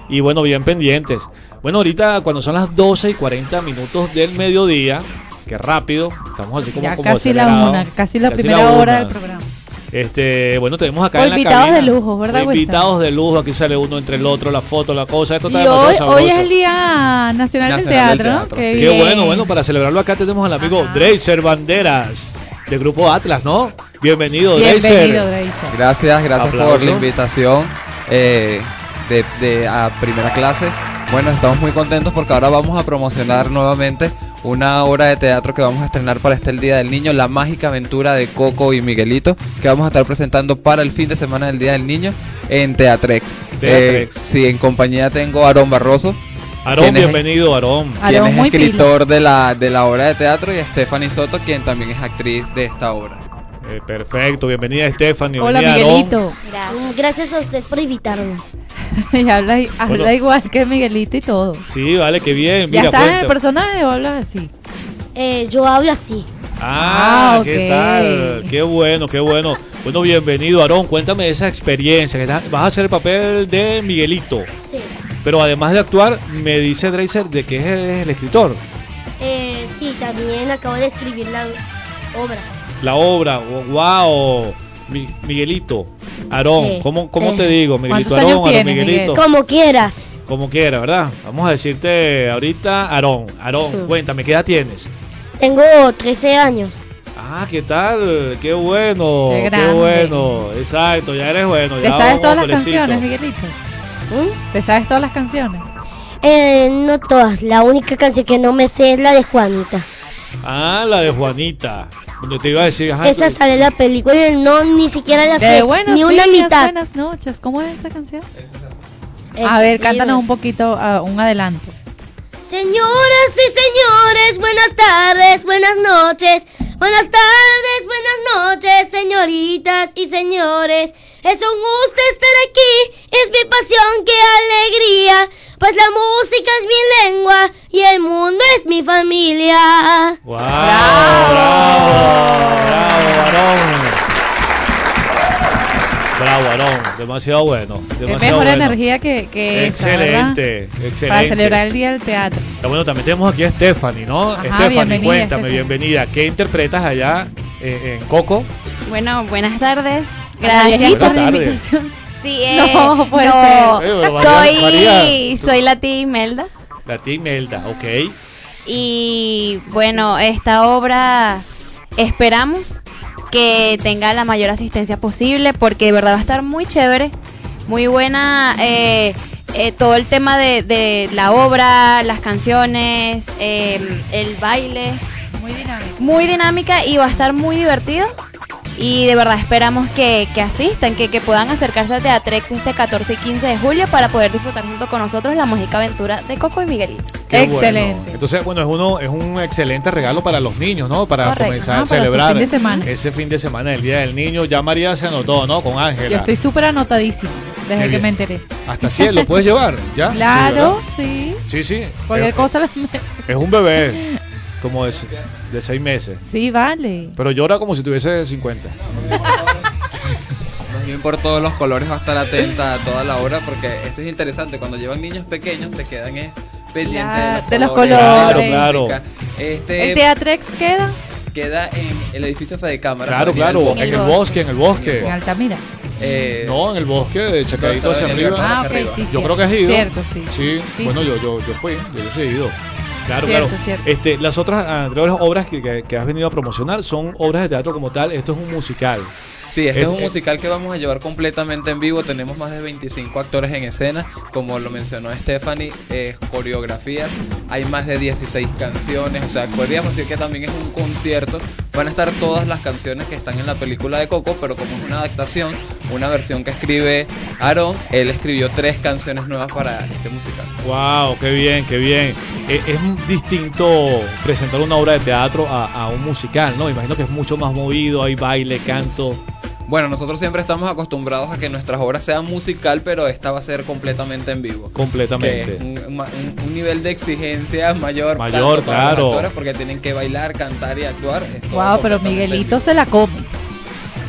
S2: Y bueno, bien pendientes. Bueno, ahorita cuando son las 12 y 40 minutos del mediodía, que rápido, estamos así como,
S3: Ya
S2: como
S3: casi la una, casi la
S2: Casi
S3: primera
S2: la
S3: hora del programa.
S2: Este, bueno, tenemos acá en la
S3: invitados
S2: cabina-
S3: de lujo, ¿verdad?
S2: Invitados de lujo, aquí sale uno entre el otro, la foto, la cosa, esto está
S3: Y
S2: demasiado
S3: hoy,
S2: sabroso.
S3: hoy es el Día Nacional, del
S9: Nacional del
S3: Teatro, ¿no? Qué,
S2: Qué
S3: bien.
S2: bueno, bueno, para celebrarlo acá tenemos al amigo. Dreiser Banderas, de Grupo Atlas, ¿no? Bienvenido,
S3: Bienvenido,
S2: Dreiser.
S3: Dreiser.
S9: Gracias, gracias por la invitación eh, de, de- a primera clase. Bueno, estamos muy contentos porque ahora vamos a promocionar nuevamente una obra de teatro que vamos a estrenar para este el Día del Niño, La Mágica Aventura de Coco y Miguelito, que vamos a estar presentando para el fin de semana del Día del Niño en Teatrex.
S2: Teatrex.
S9: Eh, sí, en compañía tengo a Aarón Barroso,
S2: Aarón, bienvenido, Aarón.
S3: Aarón,
S9: quien es escritor de la, de la obra de teatro, y a Stephanie Soto, quien también es actriz de esta obra.
S2: Eh, perfecto, bienvenida Stephanie.
S3: Hola,
S2: bienvenida.
S3: Miguelito.
S10: Gracias. Gracias a usted por invitarnos.
S3: y habla, habla
S2: Bueno.
S3: igual que Miguelito y todo.
S2: Sí, vale, qué bien.
S3: ¿Ya estás en el personaje o hablas así?
S10: Eh, yo hablo así.
S2: Ah,
S3: Ah,
S2: qué tal, qué bueno, qué bueno. Bueno, bienvenido, Aarón. Cuéntame de esa experiencia. que Vas a hacer el papel de Miguelito.
S10: Sí.
S2: Pero además de actuar, me dice Dreiser de que es el escritor.
S10: Eh, sí, también acabo de escribir la obra.
S2: La obra, wow. Mi- Miguelito, Aarón,
S10: Sí.
S2: ¿cómo, cómo
S10: Eh.
S2: te digo? Miguelito,
S3: ¿Cuántos años
S2: Aarón, Miguelito.
S3: Miguel?
S10: Como quieras.
S2: Como quiera, ¿verdad? Vamos a decirte ahorita, Aarón, Aarón, cuéntame, ¿qué edad tienes?
S10: Tengo 13 años.
S2: Ah, ¿qué tal? Qué bueno,
S3: Qué
S2: qué, bueno. Exacto, ya eres bueno.
S3: ¿Te
S2: ya
S3: sabes todas las canciones, Miguelito?
S10: ¿Mm?
S3: ¿Te sabes todas las canciones?
S10: Eh, no todas. La única canción que no me sé es la de Juanita.
S2: Ah, la de Juanita. Yo te iba a decir, ajá,
S10: Esa
S2: tú-
S10: sale en la película y no ni siquiera la
S3: De
S10: sé.
S3: buenos
S10: ni una
S3: días,
S10: mitad.
S3: buenas noches. ¿Cómo es esa canción?
S10: Esa
S3: a ver,
S10: sí,
S3: cántanos
S10: esa.
S3: un poquito, ah, un adelanto.
S10: Señoras y señores, buenas tardes, buenas noches. Buenas tardes, buenas noches, señoritas y señores. Es un gusto estar aquí, es mi pasión, qué alegría. Pues la música es mi lengua y el mundo es mi familia.
S2: ¡Wow! ¡Bravo! ¡Bravo, Aarón! Bravo, Aarón. Demasiado bueno.
S3: Es
S2: Demasiado
S3: mejor
S2: bueno.
S3: energía que, que.
S2: Excelente, excelente.
S3: Para celebrar el Día del Teatro.
S2: Pero bueno, también tenemos aquí a Stephanie, ¿no?
S3: Ajá,
S2: Stephanie,
S3: bienvenida,
S2: cuéntame,
S3: Stephanie.
S2: bienvenida. ¿Qué interpretas allá eh, en Coco?
S11: Bueno, buenas tardes.
S3: Gracias por la invitación.
S11: Sí, eh,
S3: No.
S2: Eh, María-
S11: soy,
S2: María.
S11: soy la tía Imelda.
S2: La tía Imelda, ok.
S11: Y bueno, esta obra esperamos que tenga la mayor asistencia posible porque de verdad va a estar muy chévere, muy buena eh, eh, todo el tema de, de la obra, las canciones, eh, el baile,
S3: Muy dinámico.
S11: muy dinámica y va a estar muy divertido. Y de verdad esperamos que, que asistan, que, que puedan acercarse a Teatrex este 14 y 15 de julio para poder disfrutar junto con nosotros la mágica aventura de Coco y Miguelito.
S2: Qué
S3: Excelente.
S2: bueno. Entonces, bueno, es uno es un excelente regalo para los niños, ¿no? Para
S11: Correcto.
S2: comenzar
S3: Ah,
S2: a celebrar
S3: fin de semana.
S2: ese fin de semana del Día del Niño. Ya María se anotó, ¿no? Con Ángela.
S3: Yo estoy súper anotadísima desde
S2: Qué
S3: que
S2: bien.
S3: me enteré.
S2: Hasta 100 lo puedes llevar, ¿ya?
S3: Claro, sí.
S2: Sí, sí.
S3: Cualquier
S2: Es-
S3: cosa.
S2: Es un bebé, como de, de seis meses.
S3: Sí, vale.
S2: Pero llora como si tuviese 50.
S9: Más bien por todos los colores va a estar atenta a toda la obra porque esto es interesante. Cuando llevan niños pequeños se quedan eh, pendientes de
S3: de
S9: los
S3: los
S9: colores.
S2: Claro,
S9: de la
S2: claro.
S9: música. Este
S3: ¿El Teatrex queda?
S9: queda en el edificio Fede Cámara.
S2: Claro, claro. En el bosque, en el bosque.
S3: En Altamira.
S9: Eh,
S2: No, en el bosque, de Chacadito hacia arriba.
S3: Ah,
S9: hacia
S3: ok,
S9: arriba.
S3: sí.
S2: Yo
S3: cierto.
S2: creo que has ido.
S3: Cierto, sí.
S2: Sí,
S3: Sí,
S2: bueno,
S3: sí.
S2: Yo, yo, yo fui, yo, yo sí he ido. Claro,
S3: Cierto,
S2: claro.
S3: cierto.
S2: Este, las otras obras que, que- que has venido a promocionar son obras de teatro como tal. Esto es un musical.
S9: Sí, este
S2: Eh,
S9: es un
S2: eh,
S9: musical que vamos a llevar completamente en vivo. Tenemos más de 25 actores en escena. Como lo mencionó Stephanie, es coreografía. Hay más de 16 canciones. O sea, podríamos decir que también es un concierto. Van a estar todas las canciones que están en la película de Coco, pero como es una adaptación, una versión que escribe Aaron, él escribió tres canciones nuevas para este musical.
S2: Wow, qué bien, qué bien. Eh, es distinto presentar una obra de teatro a, a un musical, ¿no? Imagino que es mucho más movido, hay baile, canto.
S9: Bueno, nosotros siempre estamos acostumbrados a que nuestras obras sean musical, pero esta va a ser completamente en vivo.
S2: Completamente.
S9: Un, ma- un- un nivel de exigencia mayor.
S2: Mayor,
S9: tanto para los
S2: claro.
S9: actores porque tienen que bailar, cantar y actuar.
S3: Wow, pero Miguelito se la come.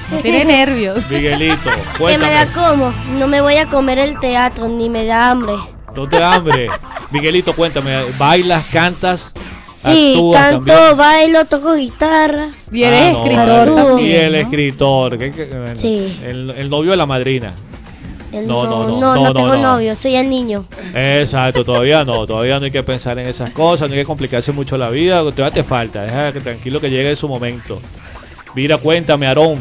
S3: Tiene nervios.
S2: Miguelito,
S10: Que me la
S2: cuéntame.
S10: como. No me voy a comer el teatro, ni me da hambre.
S2: No te da hambre. Miguelito, cuéntame, ¿bailas, cantas?
S10: Sí,
S2: actúas
S10: canto,
S2: también?
S10: bailo, toco guitarra.
S3: Y eres
S2: Ah, no,
S3: escritor también.
S2: Y el
S3: ¿no?
S2: escritor. ¿qué- qué- bueno,
S10: Sí.
S2: El, el novio de la madrina.
S10: El-
S2: No, no, no,
S10: no,
S2: no, no,
S10: tengo
S2: no.
S10: novio, soy el niño.
S2: Exacto, todavía no, todavía no hay que pensar en esas cosas, no hay que complicarse mucho la vida, todavía te falta, deja que tranquilo que llegue su momento. Mira, cuéntame, Aarón,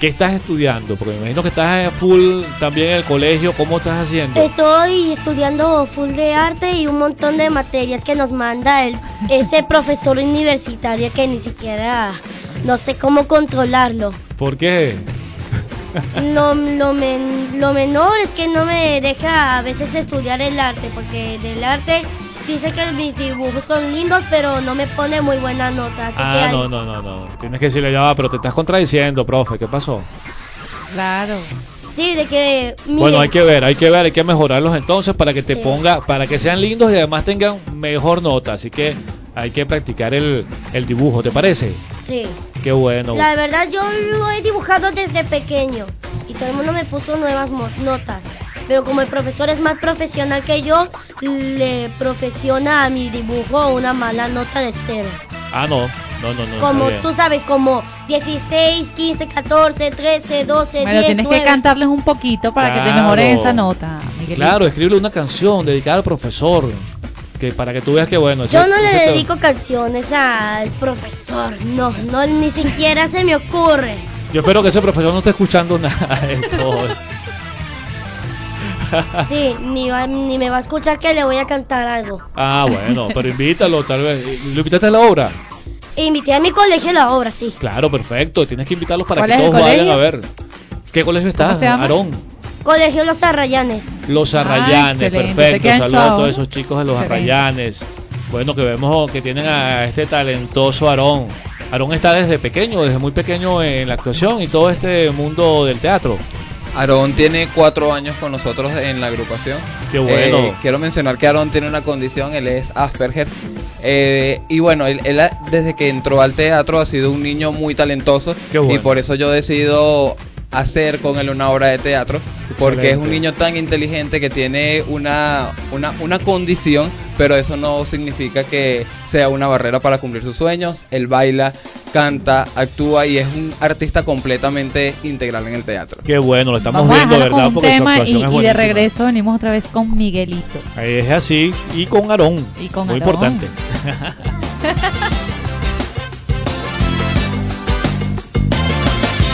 S2: ¿qué estás estudiando? Porque me imagino que estás full también en el colegio, ¿cómo estás haciendo?
S10: Estoy estudiando full de arte y un montón de materias que nos manda el, ese profesor universitario que ni siquiera no sé cómo controlarlo.
S2: ¿Por qué?
S10: Lo, lo, men- lo menor es que no me deja a veces estudiar el arte, porque del arte dice que mis dibujos son lindos, pero no me pone muy buena nota. Así que
S2: Ah,
S10: hay-
S2: no, no, no, no, tienes que decirle ya, pero te estás contradiciendo, profe, ¿qué pasó?
S3: Claro.
S10: sí, de que...
S2: Bueno, hay que ver, hay que ver, hay que mejorarlos entonces para que te
S10: Sí.
S2: ponga, para que sean lindos y además tengan mejor nota, así que hay que practicar el, el dibujo, ¿te parece?
S10: Sí.
S2: Qué bueno.
S10: La verdad yo lo he dibujado desde pequeño y todo el mundo me puso nuevas notas. Pero como el profesor es más profesional que yo, le profesiona a mi dibujo una mala nota de cero.
S2: Ah, no, no, no, no.
S10: como tú sabes, como 16, 15, 14, 13, 12,
S3: Bueno,
S10: 10,
S3: tienes
S10: 9.
S3: que cantarles un poquito para que te
S2: Claro.
S3: mejoren esa nota, Miguelito.
S2: Claro, escribirle una canción dedicada al profesor. Que para que tú veas que bueno.
S10: Yo
S2: ese-
S10: no le
S2: te-
S10: dedico canciones al profesor, no, no, ni siquiera se me ocurre.
S2: Yo espero que ese profesor no esté escuchando nada de.
S10: Sí, ni, va- ni me va a escuchar que le voy a cantar algo.
S2: ah, bueno, pero invítalo, tal vez. ¿Lo invitaste a la obra?
S10: Invité a mi colegio a la obra, sí.
S2: Claro, perfecto. Tienes que invitarlos para
S3: ¿Cuál
S2: que todos vayan a ver. ¿Qué colegio estás? Aarón?
S10: Colegio Los Arrayanes.
S2: Los
S3: Ah,
S2: Arrayanes.
S3: ¿Se
S2: perfecto. Saludos a todos esos chicos de los
S3: Excelente.
S2: Arrayanes. Bueno, que vemos que tienen a este talentoso Aarón. Aarón está desde pequeño, desde muy pequeño en la actuación y todo este mundo del teatro.
S9: Aarón tiene cuatro años con nosotros en la agrupación.
S2: Qué bueno.
S9: Eh, quiero mencionar que Aarón tiene una condición, él es Asperger. Eh, y bueno, él, él desde que entró al teatro ha sido un niño muy talentoso.
S2: Qué bueno.
S9: Y por eso yo decido hacer con él una obra de teatro. Porque es
S2: Excelente.
S9: un niño tan inteligente que tiene una, una, una condición, pero eso no significa que sea una barrera para cumplir sus sueños. Él baila, canta, actúa y es un artista completamente integral en el teatro.
S2: Qué bueno, lo estamos
S3: Vamos
S2: viendo, ¿verdad? Porque su
S3: tema y,
S2: actuación es
S3: y de
S2: buenísima.
S3: regreso venimos otra vez con Miguelito.
S2: Ahí es así. Y con Aarón.
S3: Y con
S2: Muy
S3: Aarón.
S2: importante.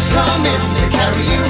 S4: is coming to carry you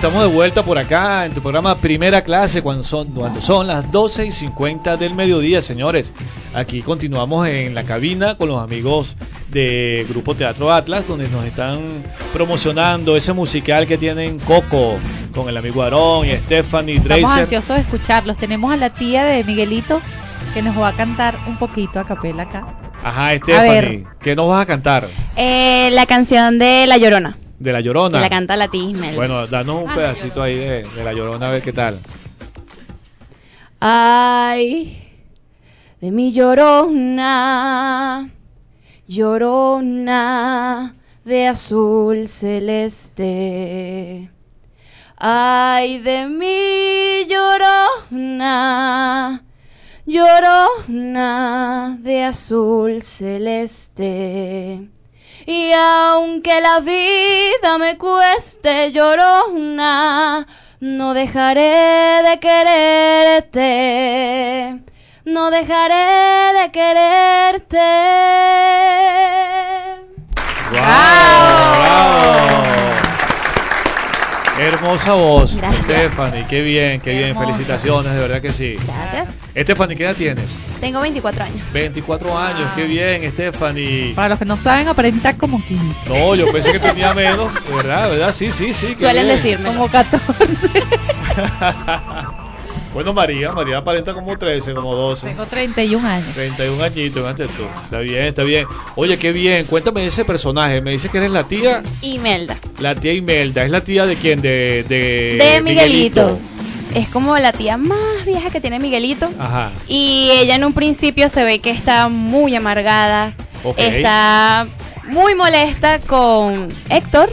S2: estamos de vuelta por acá en tu programa Primera Clase cuando son, cuando son las 12 y 50 del mediodía, señores. Aquí continuamos en la cabina con los amigos de Grupo Teatro Atlas, donde nos están promocionando ese musical que tienen Coco con el amigo Aarón y Stephanie
S3: Estamos
S2: Dracer.
S3: ansiosos de escucharlos. Tenemos a la tía de Miguelito que nos va a cantar un poquito a capela acá.
S2: Ajá, Stephanie, ¿qué nos vas a cantar?
S11: Eh, la canción de La Llorona,
S2: De La Llorona.
S11: que la canta la tía Ismel.
S2: Bueno, danos un pedacito ahí de, de La Llorona, a ver qué tal.
S11: Ay, de mi llorona, llorona de azul celeste. Ay, de mi llorona, llorona de azul celeste. Y aunque la vida me cueste llorona, no dejaré de quererte. No dejaré de quererte.
S2: Hermosa voz,
S11: Gracias.
S2: Stephanie, qué bien, qué bien,
S11: Hermosa.
S2: felicitaciones, de verdad que sí.
S11: Gracias.
S2: Stephanie, ¿qué edad tienes?
S11: Tengo 24 años.
S2: 24 años, qué bien, Stephanie.
S3: Para los que no saben, aparenta como 15.
S2: No, yo pensé que tenía menos, de verdad, de verdad, sí, sí, sí.
S11: Suelen decirme.
S3: Como 14.
S2: Bueno, María, María aparenta como 13, como 12.
S3: Tengo 31 años.
S2: 31 añitos, fíjate tú. Está bien, está bien. Oye, qué bien. Cuéntame de ese personaje. Me dice que eres la tía,
S11: Imelda.
S2: la tía Imelda. ¿Es la tía de quién? De, de,
S11: De Miguelito. Es como la tía más vieja que tiene Miguelito.
S2: Ajá.
S11: Y ella en un principio se ve que está muy amargada. Está muy molesta con Héctor.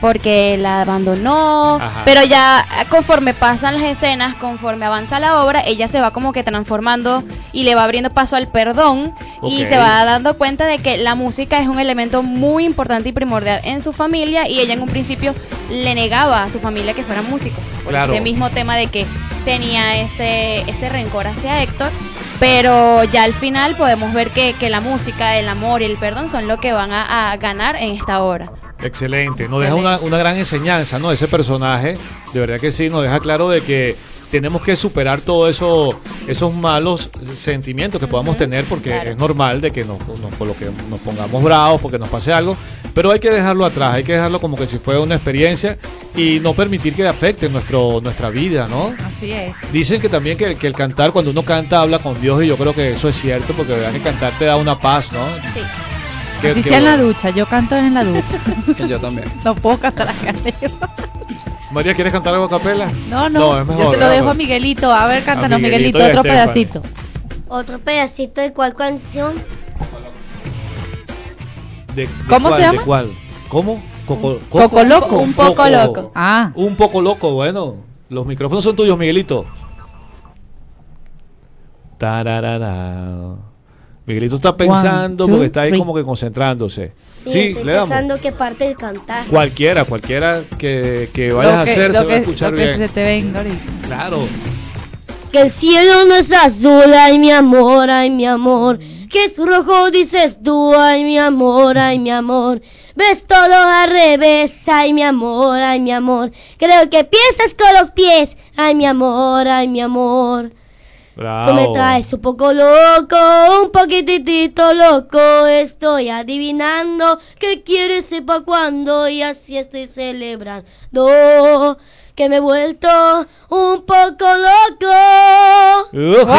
S11: Porque la abandonó.
S2: Ajá.
S11: Pero ya conforme pasan las escenas, conforme avanza la obra, ella se va como que transformando y le va abriendo paso al perdón y se va dando cuenta de que la música es un elemento muy importante y primordial en su familia y ella en un principio le negaba a su familia que fuera músico por
S12: Claro.
S11: ese mismo tema de que tenía ese ese rencor hacia Héctor pero ya al final podemos ver que, que la música, el amor y el perdón son lo que van a, a ganar en esta obra.
S2: Excelente, nos deja una, una gran enseñanza, ¿no? Ese personaje, de verdad que sí, nos deja claro de que tenemos que superar todos eso, esos malos sentimientos que podamos tener, porque es normal de que nos, nos, por lo que nos pongamos bravos, porque nos pase algo, pero hay que dejarlo atrás, hay que dejarlo como que si fuera una experiencia y no permitir que afecte nuestro, nuestra vida, ¿no?
S3: Así es.
S2: Dicen que también que, que el cantar, cuando uno canta, habla con Dios y yo creo que eso es cierto, porque de verdad que cantar te da una paz, ¿no?
S11: Sí.
S2: Qué-
S3: Así
S2: qué
S3: sea en la ducha, yo canto en la ducha.
S9: Yo también.
S3: No puedo cantar acá.
S2: María, ¿quieres cantar algo a capela?
S3: No, no,
S2: es
S3: yo
S2: mejor,
S3: se lo dejo a Miguelito. A ver, cántanos,
S2: Miguelito a
S3: otro pedacito.
S10: Otro pedacito de cuál canción.
S2: ¿De, de
S3: ¿Cómo
S2: cuál,
S3: se llama?
S2: ¿De cuál? ¿Cómo? Coco,
S3: Coco Loco.
S11: Un poco loco.
S3: Ah.
S2: Un poco loco, bueno. Los micrófonos son tuyos, Miguelito. Tararara. Miguelito está pensando
S10: two,
S2: porque está ahí
S10: three.
S2: como que concentrándose.
S10: Sí,
S2: Sí,
S10: estoy
S2: le damos.
S10: pensando qué parte de cantar.
S2: Cualquiera, cualquiera que, que vayas
S3: Lo
S2: a
S3: que-
S2: hacer se va a
S3: que-
S2: escuchar
S3: lo que
S2: bien.
S3: se te venga ahorita.
S2: Claro.
S10: Que el cielo no es azul, ay mi amor, ay mi amor. Que es rojo, dices tú, ay mi amor, ay mi amor. Ves todo al revés, ay mi amor, ay mi amor. Creo que piensas con los pies, ay mi amor, ay mi amor. Tú me traes un poco loco, un poquitito loco. Estoy adivinando qué quieres, sepa cuándo. Y así estoy celebrando que me he vuelto un poco loco.
S2: ¡Ujú!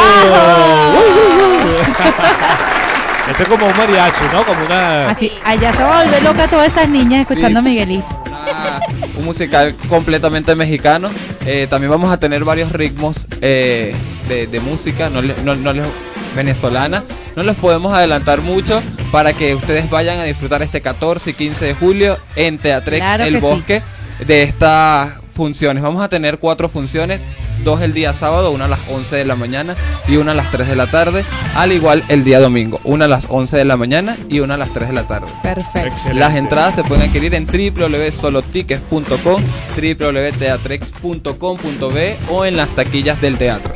S2: Este es como un mariachi, ¿no? Como una...
S3: Así, allá se va a volver loca todas esas niñas escuchando a Miguelito.
S9: un musical completamente mexicano. Eh, también vamos a tener varios ritmos eh, de, de música, no, le- no, no les- venezolana. No los podemos adelantar mucho para que ustedes vayan a disfrutar este 14 y 15 de julio en Teatrex
S3: Claro
S9: El
S3: sí.
S9: Bosque de estas funciones. Vamos a tener cuatro funciones, dos el día sábado, una a las 11 de la mañana y una a las 3 de la tarde, al igual el día domingo, una a las 11 de la mañana y una a las 3 de la tarde.
S3: Perfecto.
S9: Las entradas se pueden adquirir en www.solotickets.com, www.teatrex.com.be o en las taquillas del teatro.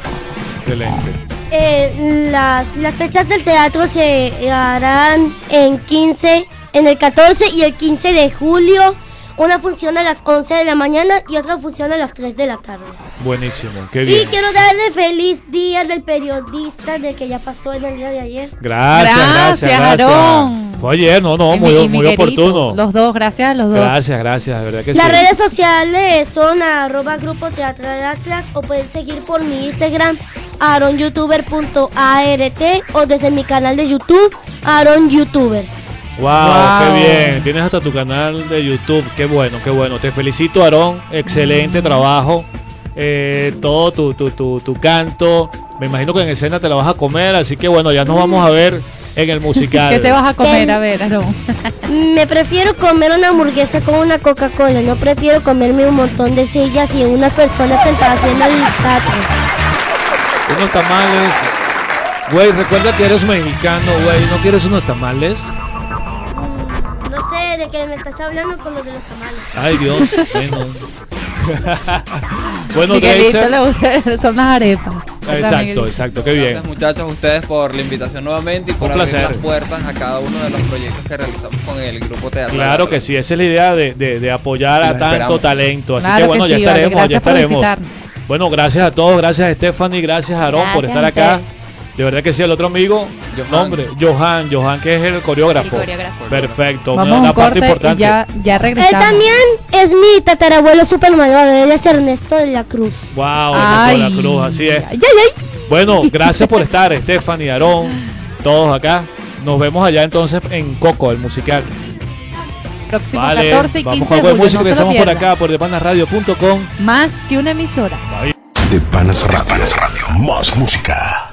S2: Excelente.
S10: Eh, las, las fechas del teatro se harán en 15, en el 14 y el 15 de julio. Una función a las 11 de la mañana y otra función a las 3 de la tarde.
S2: Buenísimo, qué
S10: Y
S2: bien.
S10: quiero darle feliz día del periodista de que ya pasó en el día de ayer.
S2: Gracias, gracias,
S3: Gracias. Aarón.
S2: Fue ayer, no, no,
S3: Y
S2: muy,
S3: mi- y
S2: muy oportuno.
S3: Los dos, gracias a los dos.
S2: Gracias, gracias, de verdad que
S10: Las
S2: sí.
S10: redes sociales son arroba grupo teatral Atlas o pueden seguir por mi Instagram aaronyoutuber.art o desde mi canal de YouTube Aaron YouTuber.
S2: Wow,
S3: Wow.
S2: qué bien. Tienes hasta tu canal de YouTube. Qué bueno, qué bueno. Te felicito, Aarón. Excelente trabajo. Eh, todo tu, tu, tu, tu canto. Me imagino que en escena te la vas a comer. Así que bueno, ya nos vamos a ver en el musical.
S3: ¿Qué te vas a comer? A ver, Aarón.
S10: Me prefiero comer una hamburguesa con una Coca-Cola, no prefiero comerme un montón de sillas y unas personas sentadas viendo el teatro.
S2: Unos tamales. Güey, recuerda que eres mexicano, güey. ¿No quieres unos tamales?
S10: De qué me estás hablando con lo de los tamales.
S2: Ay, Dios. Bueno, bueno
S3: Miguelito
S2: Dreiser.
S3: le gusta, son las arepas.
S2: Exacto, exacto. Qué bien.
S9: Gracias muchachos a ustedes por la invitación nuevamente y por
S2: Un
S9: abrir
S2: placer.
S9: las puertas a cada uno de los proyectos que realizamos con el grupo teatral.
S2: Claro que sí, esa es la idea de, de- de apoyar a
S9: Los
S2: tanto
S9: esperamos.
S2: talento. Así
S3: Claro
S2: que bueno,
S3: que
S2: ya
S3: sí, vale,
S2: estaremos, ya
S3: gracias por
S2: estaremos.
S3: visitarnos.
S2: Bueno, gracias a todos, gracias a Stephanie, gracias a Aarón por
S3: Gracias
S2: estar
S3: a
S2: acá.
S3: ustedes.
S2: De verdad que sí, el otro amigo,
S9: Johan.
S2: nombre, Johan, Johan que es el coreógrafo.
S11: El coreógrafo.
S2: Perfecto,
S3: Vamos
S2: una,
S3: a un
S2: una parte
S3: corte y
S2: importante.
S3: ya,
S10: Él también es mi tatarabuelo super malvado, él es Ernesto de la Cruz.
S2: Wow,
S3: Ay.
S2: Ernesto de la Cruz, así es.
S3: Ay, ay, ay.
S2: Bueno, gracias por estar, Stephanie, Aarón, todos acá. Nos vemos allá entonces en Coco, el musical.
S3: Próximo
S2: Vale,
S3: 14 y 15
S2: vamos con
S3: de julio,
S2: música,
S3: no lo
S2: regresamos por acá por depanasradio.com.
S3: Más que una emisora.
S5: De Panas Radio. Más música.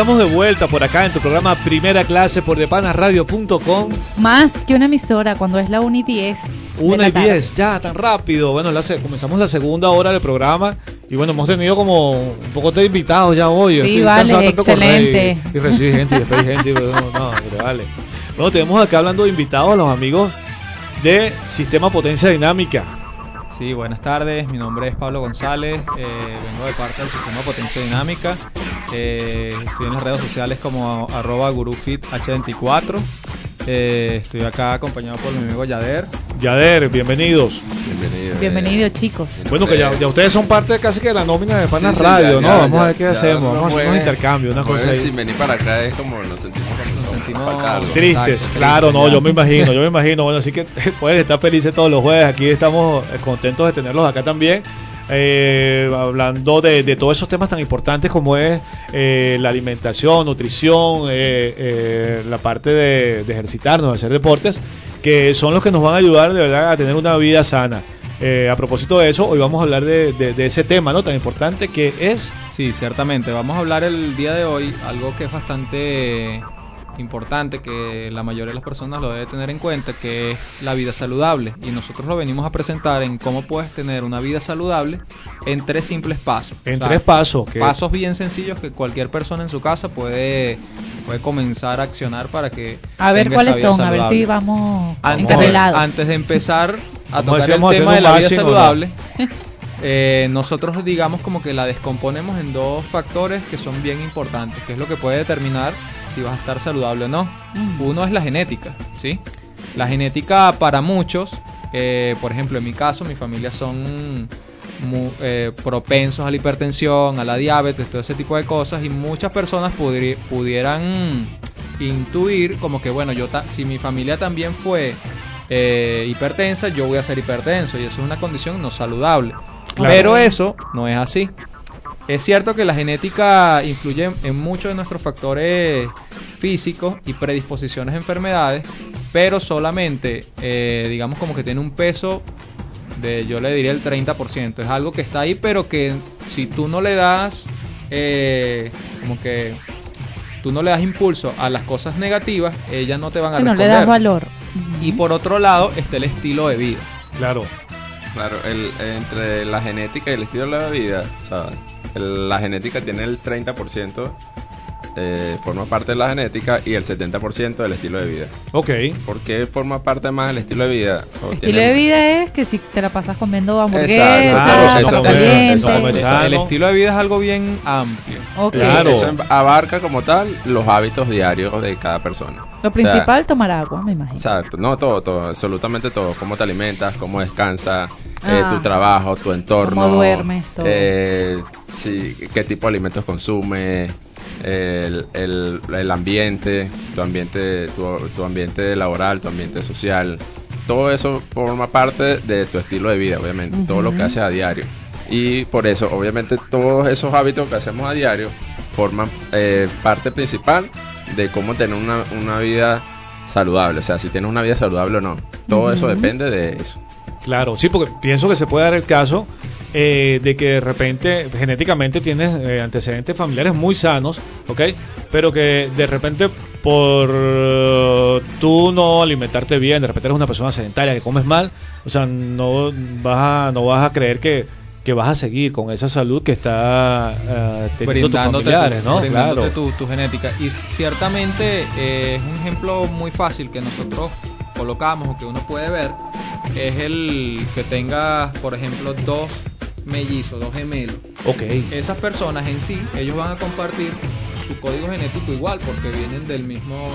S2: Estamos de vuelta por acá en tu programa Primera Clase por depanasradio.com.
S3: Más que una emisora cuando es la 1 y 10. de
S2: Una
S3: la
S2: y
S3: tarde.
S2: diez, ya, tan rápido. Bueno, la comenzamos la segunda hora del programa y bueno, hemos tenido como un poco de invitados ya hoy.
S3: Sí,
S2: Estoy
S3: vale, excelente.
S2: Y, y recibir gente y después gente. pero no, no, pero vale. Bueno, tenemos acá hablando de invitados a los amigos de Sistema Potencia Dinámica.
S12: Sí, buenas tardes. Mi nombre es Pablo González. eh, vengo de parte del sistema Potencia Dinámica. Eh, estoy en las redes sociales como arroba gurufith24. eh, estoy acá acompañado por mi amigo Yader.
S2: Yader, bienvenidos.
S13: Bienvenido.
S3: Bienvenidos, chicos.
S2: Bueno, que ya, ya ustedes son parte casi que de la nómina de Panas
S13: Sí, sí,
S2: Radio,
S13: ya,
S2: ¿no?
S13: ya,
S2: Vamos
S13: ya,
S2: a ver qué
S13: ya
S2: hacemos. Vamos a hacer unos
S13: puede-
S2: intercambios, una cosa ahí.
S13: Sin venir para acá es como nos sentimos como
S12: sentimos
S13: falta algo.
S2: Tristes,
S12: Exacto,
S2: claro,
S12: triste,
S2: no,
S12: ya.
S2: yo me imagino, yo me imagino. Bueno, así que pueden estar felices todos los jueves. Aquí estamos contentos de tenerlos acá también. Eh, hablando de, de todos esos temas tan importantes como es eh, la alimentación, nutrición, eh, eh, la parte de, de ejercitarnos, de hacer deportes, que son los que nos van a ayudar de verdad a tener una vida sana. Eh, a propósito de eso, hoy vamos a hablar de, de- ese tema ¿no? tan importante que es
S12: Sí, ciertamente. Vamos a hablar el día de hoy algo que es bastante importante, que la mayoría de las personas lo debe tener en cuenta, que es la vida saludable. Y nosotros lo venimos a presentar en cómo puedes tener una vida saludable en tres simples pasos.
S2: en tres pasos.
S12: Pasos bien sencillos que cualquier persona en su casa puede, puede comenzar a accionar para que...
S3: A ver
S12: tenga
S3: cuáles
S12: esa vida
S3: son, a ver
S12: saludable.
S3: si vamos
S12: Antes,
S3: encarrilados.
S12: antes de empezar a tocar el
S2: vamos
S12: tema de la vida
S2: no.
S12: eh, nosotros digamos como que la descomponemos en dos factores que son bien importantes, que es lo que puede determinar si vas a estar saludable o no.
S3: Mm.
S12: Uno es la genética, ¿sí? La genética para muchos, eh, por ejemplo en mi caso, mi familia son mu- eh, propensos a la hipertensión, a la diabetes, todo ese tipo de cosas y muchas personas pudri- pudieran intuir como que bueno, yo ta- si mi familia también fue eh, hipertensa, yo voy a ser hipertenso y eso es una condición no saludable.
S2: Claro.
S12: Pero eso no es así. Es cierto que la genética influye en- muchos de nuestros factores físicos y predisposiciones a enfermedades, pero solamente, eh, digamos como que tiene un peso de, yo le diría el 30%. Es algo que está ahí, pero que si tú no le das, eh, como que tú no le das impulso a las cosas negativas, ellas no te van a
S3: Si no le
S12: responder.
S3: das valor.
S12: Y por otro lado está el estilo de vida.
S2: claro,
S13: Claro, el, entre la genética y el estilo de la vida, sea, el- la genética tiene el 30%, eh, forma parte de la genética y el 70% del estilo de vida.
S2: ok.
S13: ¿Por qué forma parte más del estilo de vida? O
S3: Estilo
S13: tiene-
S3: de vida es que si te la pasas comiendo
S13: Exacto,
S3: hamburguesas,
S2: claro,
S3: perro
S2: eso
S13: eso sano.
S12: el estilo de vida es algo bien amplio.
S3: Ok.
S2: Claro.
S13: Eso abarca como tal los hábitos diarios de cada persona.
S3: Lo
S13: O sea,
S3: principal, tomar agua, me imagino.
S13: Exacto, no todo, todo, absolutamente todo. Cómo te alimentas, cómo descansas, eh,
S3: Ah.
S13: tu trabajo, tu entorno.
S3: Cómo duermes, todo.
S13: eh, sí, qué tipo de alimentos consumes, el, el, el ambiente, tu ambiente, tu, tu ambiente laboral, tu ambiente social. Todo eso forma parte de tu estilo de vida, obviamente, todo lo que haces a diario. Y por eso, obviamente, todos esos hábitos que hacemos a diario forman eh, parte principal de cómo tener una, una vida saludable. O sea, si tienes una vida saludable o no. Todo eso depende de eso.
S2: Claro, sí, porque pienso que se puede dar el caso eh, de que de repente genéticamente tienes eh, antecedentes familiares muy sanos, ¿ok? Pero que de repente por eh, tú no alimentarte bien, de repente eres una persona sedentaria que comes mal, o sea, no vas a, no vas a creer que, que vas a seguir con esa salud que está eh, teniendo tus familiares,
S12: tu,
S2: ¿no? Claro.
S12: tu, tu genética. Y ciertamente eh, es un ejemplo muy fácil que nosotros colocamos o que uno puede ver, es el que tengas, por ejemplo, dos mellizos, dos gemelos.
S2: Ok.
S12: Esas personas en sí, ellos van a compartir su código genético igual porque vienen del mismo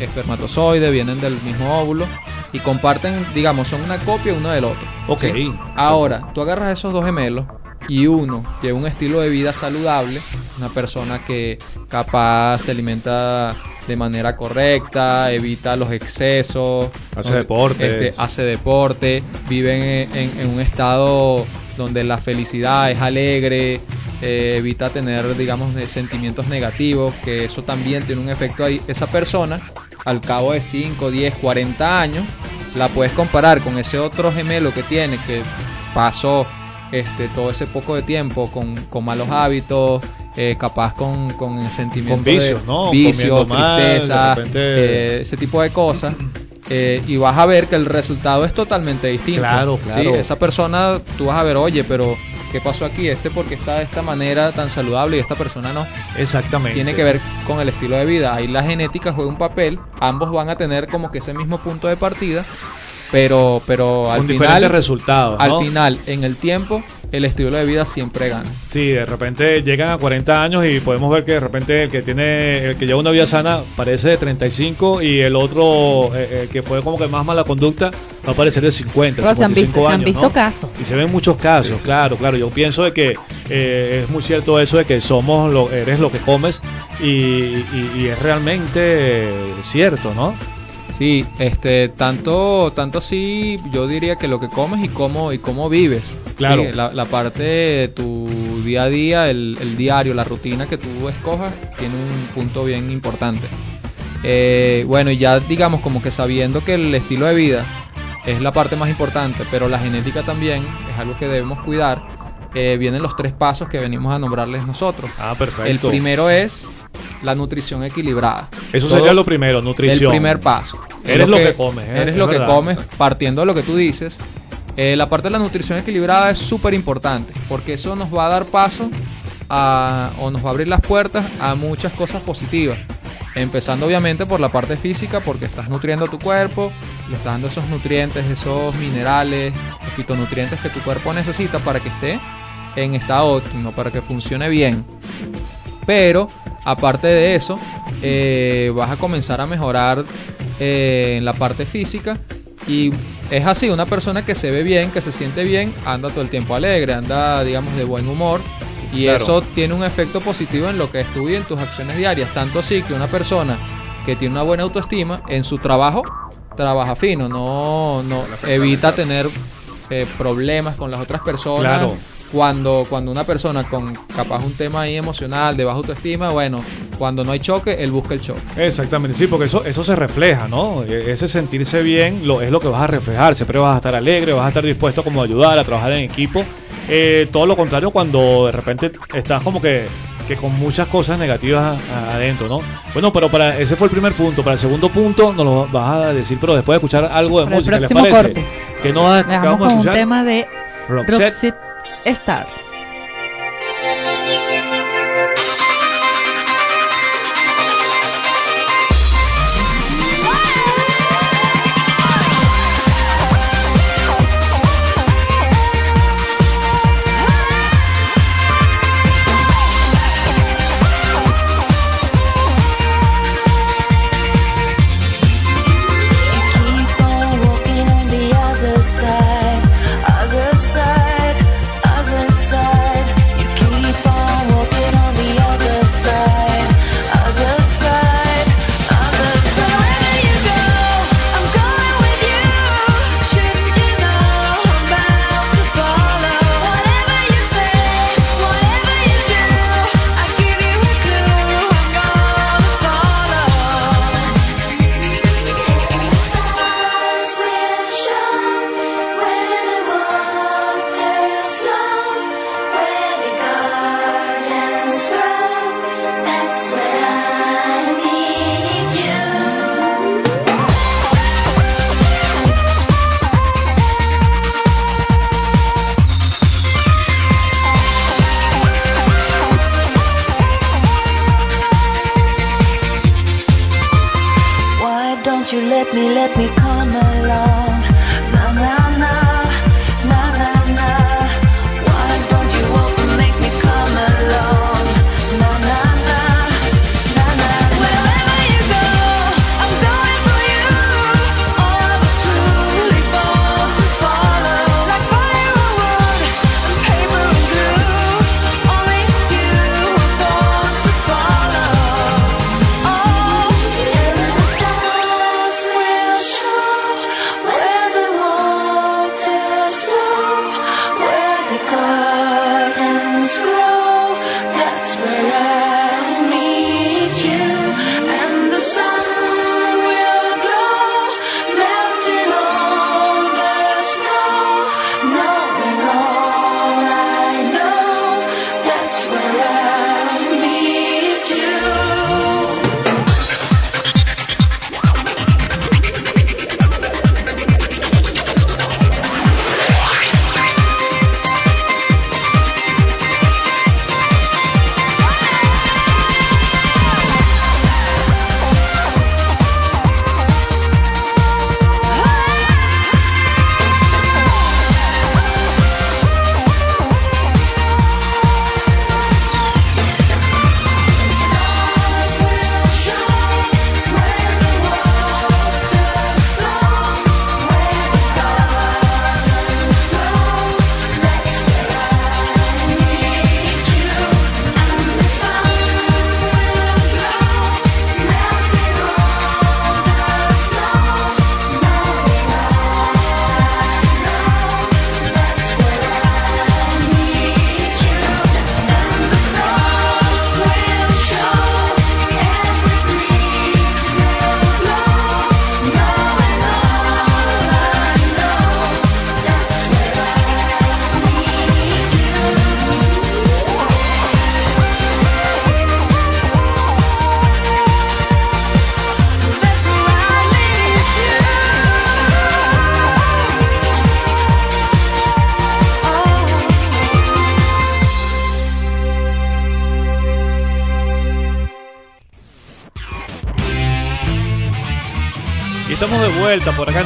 S12: espermatozoide, vienen del mismo óvulo y comparten, digamos, son una copia uno del otro.
S2: Ok.
S12: ¿sí? Ahora, tú agarras esos dos gemelos y uno lleva un estilo de vida saludable, una persona que capaz se alimenta de manera correcta, evita los excesos,
S2: Hace
S12: no-
S2: deportes.
S12: este, hace deporte, vive en, en- en un estado donde la felicidad es alegre, eh, evita tener, digamos, de sentimientos negativos, que eso también tiene un efecto ahí. Esa persona, al cabo de 5, 10, 40 años, la puedes comparar con ese otro gemelo que tiene, que pasó este, todo ese poco de tiempo con, con malos hábitos, eh, capaz con, con el sentimiento
S2: Con vicios,
S12: de
S2: ¿no?
S12: vicios,
S2: Comiendo mal,
S12: tristeza,
S2: de repente-
S12: eh, ese tipo de cosas. eh, y vas a ver que el resultado es totalmente distinto.
S2: Claro, claro.
S12: Sí, esa persona, tú vas a ver, oye, pero ¿qué pasó aquí? Este porque está de esta manera tan saludable y esta persona no.
S2: Exactamente.
S12: Tiene que ver con el estilo de vida. Ahí la genética juega un papel. Ambos van a tener como que ese mismo punto de partida. Pero, pero al
S2: Con
S12: final, al final, en el tiempo, el estilo de vida siempre gana.
S2: Sí, de repente llegan a 40 años y podemos ver que de repente el que tiene, el que lleva una vida sana parece de 35 y el otro, eh, el que fue como que más mala conducta, va a parecer de 50,
S14: Pero se han
S2: 55
S14: visto, se han
S2: años,
S14: visto
S2: ¿no?
S14: casos.
S2: Y se ven muchos casos, claro, claro. Yo pienso de que eh, es muy cierto eso de que somos, lo, eres lo que comes y, y- y es realmente eh, cierto, ¿no?
S12: Sí, este, tanto, tanto así, yo diría que lo que comes y cómo, y cómo vives.
S2: Claro.
S12: Sí, la, la parte de tu día a día, el, el diario, la rutina que tú escojas, tiene un punto bien importante. Eh, bueno, y ya digamos como que sabiendo que el estilo de vida es la parte más importante, pero la genética también es algo que debemos cuidar. eh, vienen los tres pasos que venimos a nombrarles nosotros.
S2: Ah, perfecto.
S12: El primero es la nutrición equilibrada.
S2: Eso
S12: Todo-
S2: sería lo primero, nutrición.
S12: El primer paso.
S2: Eres lo que comes, ¿eh?
S12: Eres
S2: Es
S12: lo que comes, partiendo de lo que tú dices. Eh, la parte de la nutrición equilibrada es súper importante porque eso nos va a dar paso a, o nos va a abrir las puertas a muchas cosas positivas. Empezando obviamente por la parte física porque estás nutriendo a tu cuerpo, le estás dando esos nutrientes, esos minerales, los fitonutrientes que tu cuerpo necesita para que esté en estado óptimo, para que funcione bien. Pero aparte de eso, eh, vas a comenzar a mejorar eh, en la parte física. Y es así, una persona que se ve bien, que se siente bien, anda todo el tiempo alegre, anda, digamos, de buen humor. Y
S2: Claro.
S12: eso tiene un efecto positivo en lo que es tu vida, en tus acciones diarias. Tanto así que una persona que tiene una buena autoestima, en su trabajo, trabaja fino, no, no evita tener eh, problemas con las otras personas.
S2: Claro.
S12: Cuando, cuando una persona con capaz un tema ahí emocional, de baja autoestima, bueno, cuando no hay choque, él busca el choque.
S2: Exactamente, sí, porque eso, eso se refleja, ¿no? E- Ese sentirse bien lo, es lo que vas a reflejar, siempre vas a estar alegre, vas a estar dispuesto como a ayudar, a trabajar en equipo. Eh, todo lo contrario cuando de repente estás como que, que con muchas cosas negativas adentro, ¿no? Bueno, pero para ese fue el primer punto, para el segundo punto nos lo vas a decir, pero después de escuchar algo de
S14: Para el
S2: música, ¿les parece?
S14: corte.
S2: Que nos acabamos
S14: con un
S2: escuchar.
S14: tema de
S2: Roxette.
S14: Roxette Star.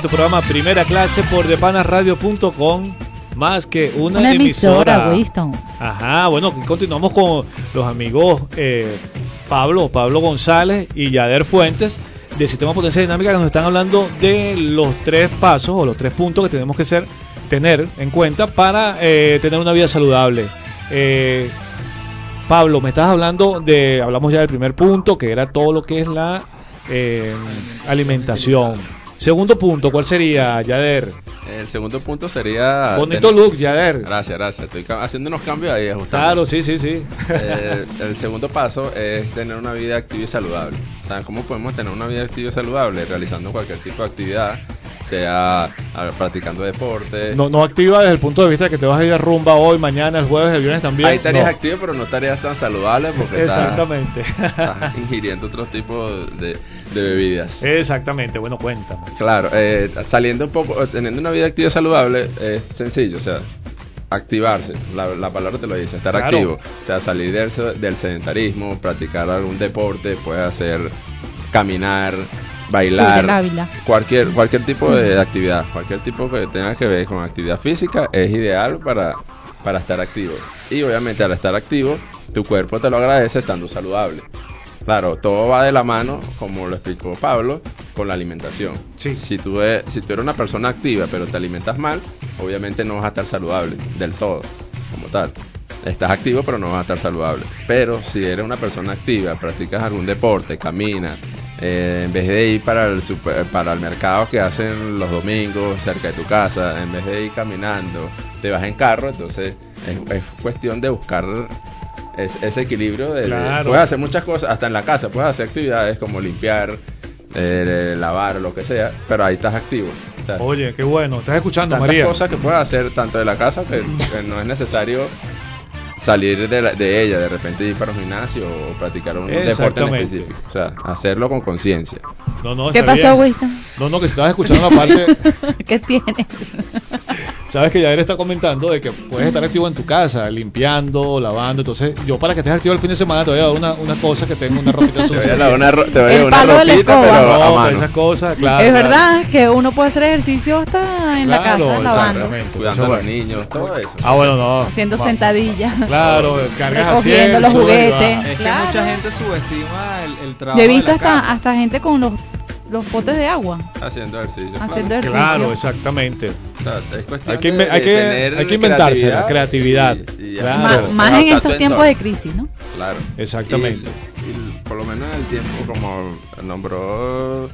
S2: Tu programa Primera Clase por depanasradio.com. Más que una,
S3: Una emisora, Winston.
S2: Ajá, bueno, continuamos con los amigos eh, Pablo, Pablo González y Yader Fuentes de Sistema Potencia Dinámica que nos están hablando de los tres pasos o los tres puntos que tenemos que ser, tener en cuenta para eh, tener una vida saludable. Eh, Pablo, me estás hablando de, hablamos ya del primer punto, que era todo lo que es la eh, alimentación. Segundo punto, ¿cuál sería, Yader?
S13: El segundo punto sería...
S2: Bonito look, Yader.
S13: Gracias, gracias. Estoy haciendo unos cambios ahí, ajustando.
S2: Claro, sí, sí, sí.
S13: Eh, el segundo paso es tener una vida activa y saludable. Sea, ¿cómo podemos tener una vida activa y saludable? Realizando cualquier tipo de actividad, sea ah, practicando deporte.
S2: No, no activa desde el punto de vista de que te vas a ir a rumba hoy, mañana, el jueves, el viernes también.
S13: Hay tareas
S2: No.
S13: activas, pero no tareas tan saludables porque estás-
S2: Exactamente.
S13: estás ingiriendo otro tipo de, de bebidas.
S2: Exactamente, bueno, cuéntame.
S13: Claro, eh, saliendo un poco, teniendo una vida activa y saludable es sencillo, o sea, activarse, la, la palabra te lo dice, estar
S2: Claro.
S13: activo, o sea, salir del, del sedentarismo, practicar algún deporte, puedes hacer caminar, bailar,
S3: Ávila.
S13: cualquier cualquier tipo de actividad, cualquier tipo que tenga que ver con actividad física es ideal para, para estar activo. Y obviamente al estar activo, tu cuerpo te lo agradece estando saludable. Claro, todo va de la mano, como lo explicó Pablo, con la alimentación. Si, tú e- si tú eres una persona activa pero te alimentas mal, obviamente no vas a estar saludable del todo, como tal. Estás activo pero no vas a estar saludable. Pero si eres una persona activa, practicas algún deporte, caminas, eh, en vez de ir para el, super- para el mercado que hacen los domingos cerca de tu casa, en vez de ir caminando, te vas en carro, entonces es, es cuestión de buscar es- ese equilibrio de, de-
S2: Claro.
S13: puedes hacer muchas cosas hasta en la casa puedes hacer actividades como limpiar eh, lavar lo que sea pero ahí estás activo
S2: Oye, qué bueno. ¿Estás escuchando,
S13: tantas
S2: María?
S13: cosas que puedes hacer tanto de la casa que, que no es necesario salir de, la- de ella de repente ir para un gimnasio o practicar un deporte en específico o sea hacerlo con conciencia
S2: No, no,
S3: ¿Qué pasó. Winston?
S2: No, no, que si estabas escuchando la parte,
S3: ¿Qué tienes?
S2: sabes que Yader está comentando de que puedes estar activo en tu casa, limpiando, lavando. Entonces, yo para que estés activo el fin de semana te voy a dar una, una cosa que tengo una ropita
S13: te
S2: sucia.
S13: voy a dar una, ro- te voy a dar una
S3: la
S13: ropita pero a
S2: No,
S13: mano
S2: esas cosas, claro.
S3: es
S2: claro.
S3: verdad que uno puede hacer ejercicio hasta en la
S2: Claro,
S3: casa, lavando,
S2: exactamente.
S13: cuidando a los niños todo eso
S2: Ah, bueno, no.
S3: haciendo sentadillas.
S2: Claro, cargas así.
S3: Recogiendo los juguetes.
S12: Es
S3: Claro.
S12: que mucha gente subestima el, el trabajo
S3: Yo he
S12: de
S3: visto
S12: la
S3: hasta,
S12: casa.
S3: hasta gente con los, los potes de agua.
S13: haciendo ejercicio
S3: Haciendo
S13: claro.
S3: ejercicio.
S2: Claro, exactamente. Hay que, hay hay inventarse la creatividad.
S13: y- y
S2: claro.
S13: adaptar-
S3: Ma- más en estos tiempos de crisis, ¿no?
S13: Claro.
S2: Exactamente.
S13: Y, y por lo menos en el tiempo, como nombró,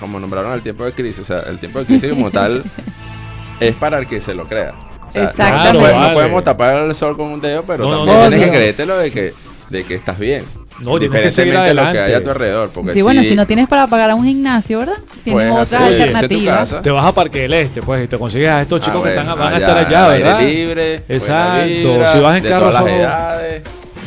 S13: como nombraron el tiempo de crisis, o sea, el tiempo de crisis como tal es para el que se lo crea. Sea,
S3: Exactamente.
S13: No, podemos- no
S2: Vale.
S13: podemos tapar el sol con un dedo, pero
S2: No,
S13: también
S3: no,
S13: tienes
S3: no.
S13: que creértelo de que, de que estás bien.
S2: No, tienes que seguir
S13: Independientemente de lo que haya a tu alrededor. Porque
S3: Sí, bueno,
S13: si
S3: no tienes para pagar a un gimnasio, ¿verdad? Tienes
S13: Puedes
S3: otras alternativas.
S2: Te vas a Parque del Este, pues, y te consigues a estos
S13: Ah,
S2: chicos que están, van a
S13: allá,
S2: estar allá,
S13: al aire
S2: ¿verdad?
S13: libre, buena
S2: Exacto.
S13: vibra,
S2: si vas en
S13: de
S2: carro,
S13: todas las
S2: son-
S13: edades.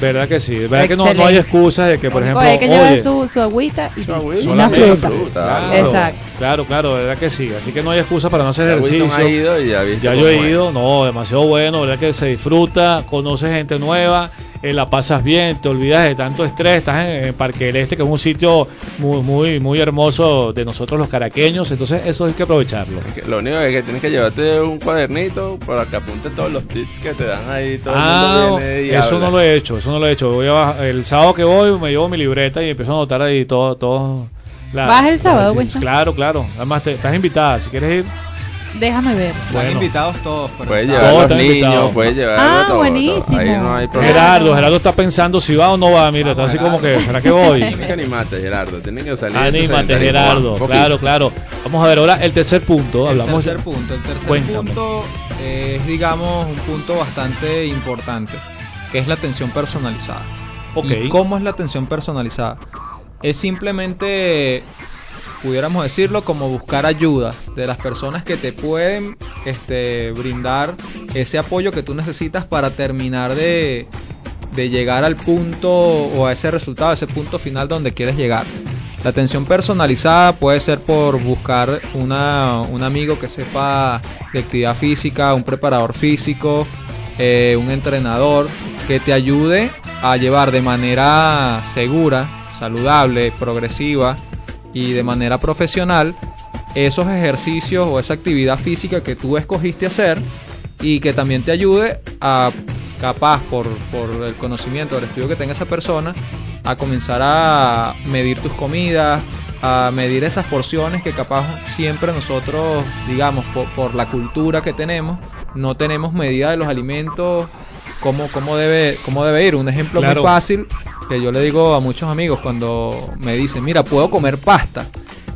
S2: ¿Verdad que sí? ¿Verdad que no, no hay excusas de que, por
S3: Lo
S2: ejemplo,
S3: hay que llevar
S2: oye,
S3: su, su agüita y,
S13: Su agüita,
S3: y una
S2: solamente
S3: fruta.
S13: claro.
S3: Exacto.
S2: Claro, claro, verdad que sí. Así que no hay excusa para no hacer ejercicio.
S13: ha ido y ya ha visto
S2: Ya yo he ido,
S13: es.
S2: no, demasiado bueno, verdad que se disfruta, conoces gente nueva, eh, la pasas bien, te olvidas de tanto estrés, estás en, en Parque del Este, que es un sitio muy, muy, muy hermoso de nosotros los caraqueños, entonces eso hay que aprovecharlo.
S13: Es que Lo único es que tienes que llevarte un cuadernito para que apuntes todos los tips que te dan ahí. Todo
S2: Ah,
S13: el mundo viene y
S2: eso
S13: habla.
S2: no lo he hecho, eso no lo he hecho. Voy a bajar- el sábado que voy me llevo mi libreta y empiezo a anotar ahí todo, todo. la-
S3: ¿Vas el sábado, Winston?
S2: Claro, claro. Además, te- estás invitada, si quieres ir.
S3: Déjame ver.
S12: Están
S2: Bueno.
S12: invitados todos. pero
S13: Puedes llevar a
S2: Todos
S13: los
S2: están
S13: niños,
S2: invitados.
S13: puedes llevar
S3: Ah,
S13: a todo,
S3: buenísimo.
S13: todo. Ahí no hay problema.
S2: Gerardo, Gerardo está pensando si va o no va, mira, está así como que, ¿será que voy?
S13: Tienes que animarte, Gerardo. Tienes que salir
S2: Anímate. Gerardo. Claro, claro. Vamos a ver ahora el tercer punto.
S12: El
S2: Hablamos
S12: tercer punto. El tercer
S2: Cuéntame.
S12: punto es, digamos, un punto bastante importante, que es la atención personalizada.
S2: Ok.
S12: ¿Y cómo es la atención personalizada? Es simplemente, pudiéramos decirlo, como buscar ayuda de las personas que te pueden este, brindar ese apoyo que tú necesitas para terminar de, de llegar al punto o a ese resultado, a ese punto final donde quieres llegar. La atención personalizada puede ser por buscar una, un amigo que sepa de actividad física, un preparador físico, eh, un entrenador que te ayude a llevar de manera segura, saludable, progresiva y de manera profesional esos ejercicios o esa actividad física que tú escogiste hacer y que también te ayude a capaz por, por el conocimiento, el estudio que tenga esa persona, a comenzar a medir tus comidas, a medir esas porciones que capaz siempre nosotros, digamos, por, por la cultura que tenemos, no tenemos medida de los alimentos, cómo, cómo, debe, cómo debe ir. Un ejemplo
S2: Claro.
S12: muy fácil que yo le digo a muchos amigos cuando me dicen, mira, puedo comer pasta.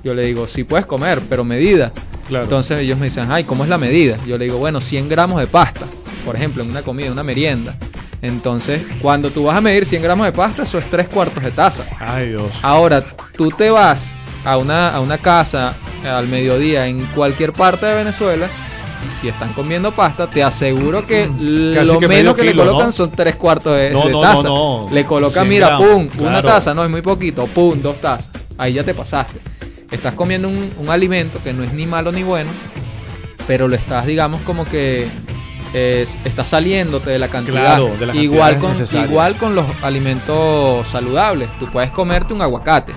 S12: Yo le digo, sí puedes comer, pero medida.
S2: Claro.
S12: Entonces ellos me dicen, ay, ¿cómo es la medida? Yo le digo, bueno, 100 gramos de pasta, por ejemplo, en una comida, una merienda. Entonces, cuando tú vas a medir 100 gramos de pasta, eso es tres cuartos de taza.
S2: Ay, Dios.
S12: Ahora, tú te vas a una, a una casa al mediodía en cualquier parte de Venezuela y si están comiendo pasta, te aseguro que
S2: Casi
S12: lo
S2: que
S12: menos que le colocan
S2: ¿no?
S12: son tres cuartos de,
S2: No,
S12: de
S2: no,
S12: taza.
S2: no, no.
S12: Le colocan,
S2: 100
S12: mira, pum, una taza, no es muy poquito, pum, dos tazas. Ahí ya te pasaste. Estás comiendo un, un alimento que no es ni malo ni bueno, pero lo estás, digamos, como que es- estás saliéndote de la cantidad.
S2: Claro, de las
S12: igual,
S2: cantidades
S12: con, igual con los alimentos saludables. Tú puedes comerte un aguacate.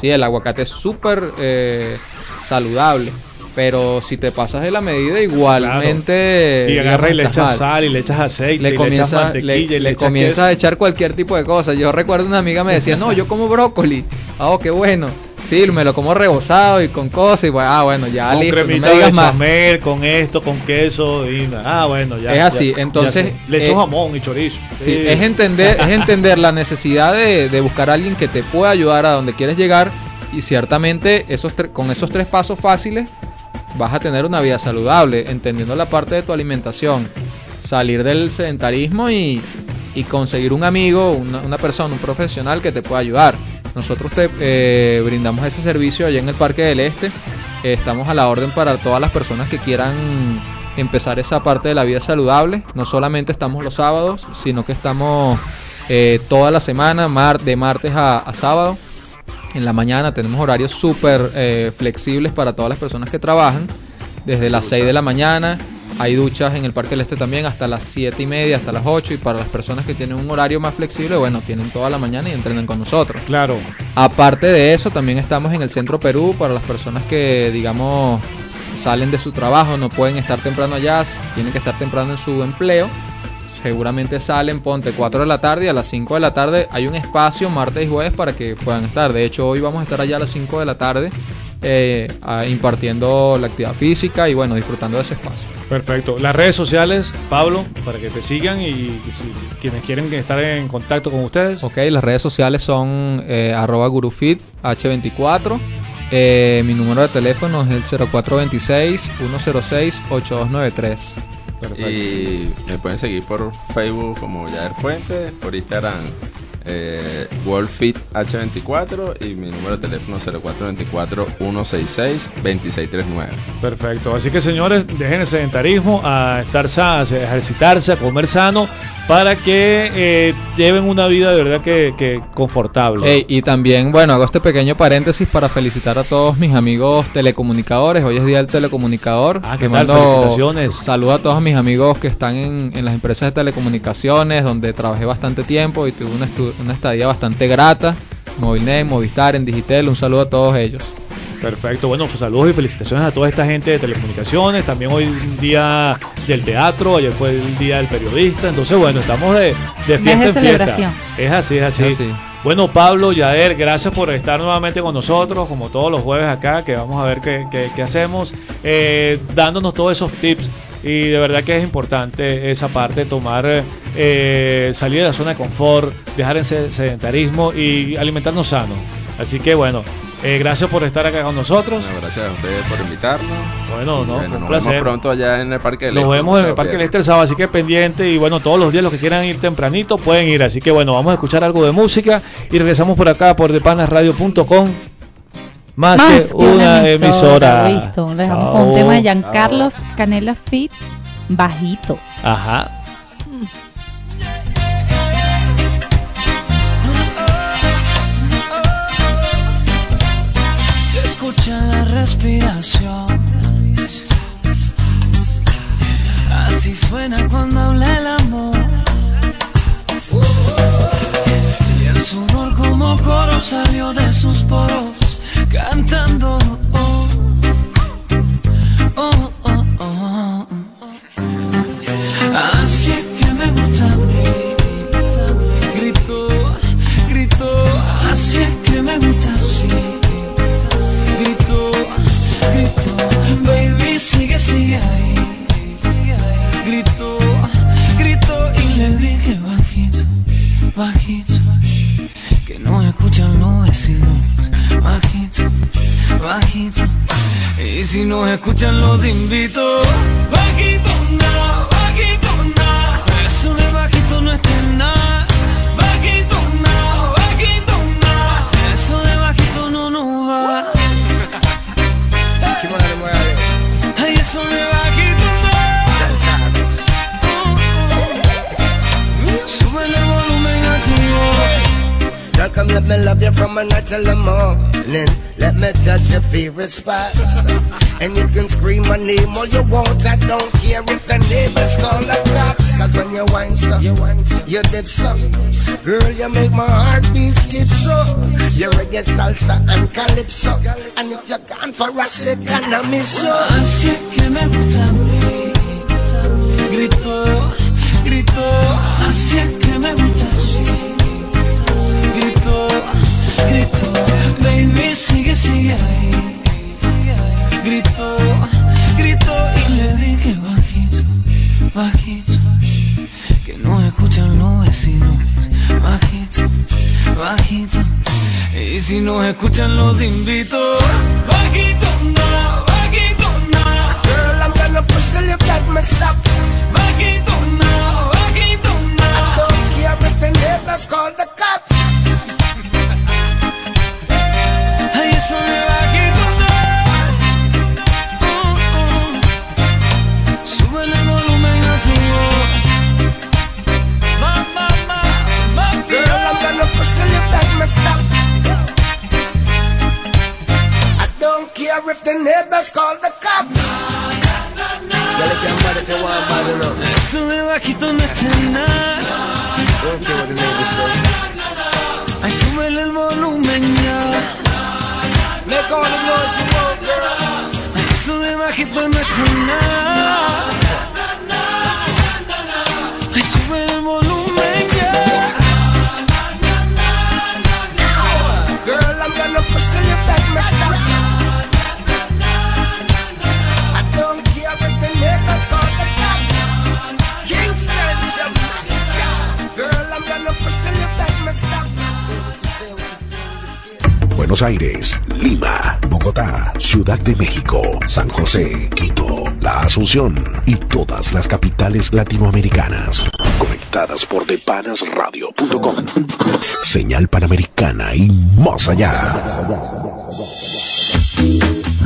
S12: Sí, el aguacate es súper eh, saludable. Pero si te pasas de la medida, igualmente.
S2: Y agarra y le echas
S12: mal
S2: sal y le echas aceite
S12: le
S2: y le echas
S12: comienza, le,
S2: mantequilla y le,
S12: le
S2: echas
S12: comienza a echar cualquier tipo de cosas. Yo recuerdo una amiga me decía, no, yo como brócoli. Ah, oh, qué bueno. Sí, me lo como rebozado y con cosas. Y bueno, ah, bueno, ya
S2: con
S12: listo, no
S2: cremita
S12: me digas
S2: de
S12: más.
S2: con esto, con queso y ah bueno ya.
S12: Es así,
S2: ya-
S12: entonces,
S2: le echo
S12: eh,
S2: jamón y chorizo.
S12: Sí, es entender, es entender la necesidad de, de buscar a alguien que te pueda ayudar a donde quieres llegar y ciertamente esos con esos tres pasos fáciles vas a tener una vida saludable, entendiendo la parte de tu alimentación, salir del sedentarismo y, y conseguir un amigo, una, persona, un profesional que te pueda ayudar. Nosotros te eh, brindamos ese servicio allá en el Parque del Este. Estamos a la orden para todas las personas que quieran empezar esa parte de la vida saludable. No solamente estamos los sábados, sino que estamos eh, toda la semana, de martes a sábado. En la mañana tenemos horarios súper eh, flexibles para todas las personas que trabajan. Desde las 6 de la mañana hay duchas en el Parque del Este también hasta las 7 y media, hasta las 8. Y para las personas que tienen un horario más flexible, bueno, tienen toda la mañana y entrenan con nosotros.
S2: Claro.
S12: Aparte de eso, también estamos en el Centro Perú para las personas que, digamos, salen de su trabajo, no pueden estar temprano allá, tienen que estar temprano en su empleo. Seguramente salen, ponte 4 de la tarde y a las 5 de la tarde hay un espacio martes y jueves para que puedan estar. De hecho, hoy vamos a estar allá a las 5 de la tarde eh, impartiendo la actividad física y bueno, disfrutando de ese espacio.
S2: Perfecto. Las redes sociales, Pablo, para que te sigan y si quienes quieren estar en contacto con ustedes.
S12: Ok, las redes sociales son eh, arroba gurufit h24. Eh, mi número de teléfono es el 0426-106-8293.
S13: Y me pueden seguir por Facebook como Yader Fuente, por Instagram eh, WorldFitH24 y mi número de teléfono 0424-166-2639.
S2: Perfecto. Así que señores, dejen el sedentarismo a estar a ejercitarse, a comer sano, para que eh, lleven una vida de verdad que, que confortable.
S12: Y también, bueno, hago este pequeño paréntesis para felicitar a todos mis amigos telecomunicadores. Hoy es Día del Telecomunicador.
S2: Ah, ¿qué
S12: Que
S2: tal?
S12: mando
S2: Felicitaciones.
S12: Saludo a todos mis amigos que están en, en las empresas de telecomunicaciones, donde trabajé bastante tiempo y tuve una, una estadía bastante grata. Movilnet, Movistar, en Digitel. Un saludo a todos ellos.
S2: Perfecto, bueno, pues saludos y felicitaciones a toda esta gente de telecomunicaciones. También hoy un día del teatro, ayer fue el día del periodista. Entonces, bueno, estamos de, fiesta
S3: de
S2: en
S3: celebración.
S2: fiesta. Es así, es así.
S12: Es así.
S2: Bueno, Pablo, Yader, gracias por estar nuevamente con nosotros, como todos los jueves acá, que vamos a ver qué, qué- qué hacemos, eh, dándonos todos esos tips. Y de verdad que es importante esa parte, tomar, eh, salir de la zona de confort, dejar el se- sedentarismo y alimentarnos sano. Así que bueno, eh, gracias por estar acá con nosotros.
S13: Bueno, gracias a ustedes por invitarnos.
S2: Bueno, no,
S13: bueno,
S2: fue un
S13: nos
S2: placer.
S13: vemos pronto allá en el Parque del
S2: Nos
S13: Este,
S2: vemos
S13: no
S2: en el Parque del. Este el sábado, así que pendiente y bueno, todos los días los que quieran ir tempranito pueden ir, así que bueno, vamos a escuchar algo de música y regresamos por acá por depanasradio.com más,
S3: Más
S2: que, una, emisora.
S3: Listo, le dejamos con un tema de Giancarlos Canela Fit bajito.
S2: Ajá.
S15: Escucha la respiración. Así suena cuando habla el amor. Y el sudor como coro salió de sus poros, cantando. sí hay. Gritó, gritó y le dije bajito, bajito, que no escuchan los vecinos. Bajito, bajito, y si no escuchan los invito. Bajito, na, bajito, na, eso de bajito no es
S16: nada. Come let me love you from a night till the morning. Let me touch your favorite spots. And you can scream my name all you want. I don't care if the neighbors call the cops. Cause when you whine so, you, you dip so. Girl, you make my heartbeat skip so. You reggae salsa and calypso. And if you're gone for a second, I miss you.
S15: Así que me gusta. Grito, grito. Así que me gusta grito. Baby, sigue, sigue ahí. Grito, grito. Y le dije bajito, bajito. Que no escuchan los vecinos. Bajito, bajito. Y si nos escuchan los invito. Bajito, no, bajito, no.
S16: Girl, I'm gonna push till you beg me stop.
S15: Bajito, no, bajito, no.
S16: I don't care if the neighbors call the cops.
S15: Súbele el volumen súbele el volumen ya.
S16: Make all the noise you want, girl.
S15: Eso de bajito no. Ay, súbele el volumen ya.
S16: Girl, I'm gonna push till you beg me stop. I don't care if the neighbors call Jamaica. Girl, I'm gonna push till
S5: Buenos Aires, Lima, Bogotá, Ciudad de México, San José, Quito, La Asunción y todas las capitales latinoamericanas. Conectadas por depanasradio.com. Señal panamericana y más allá.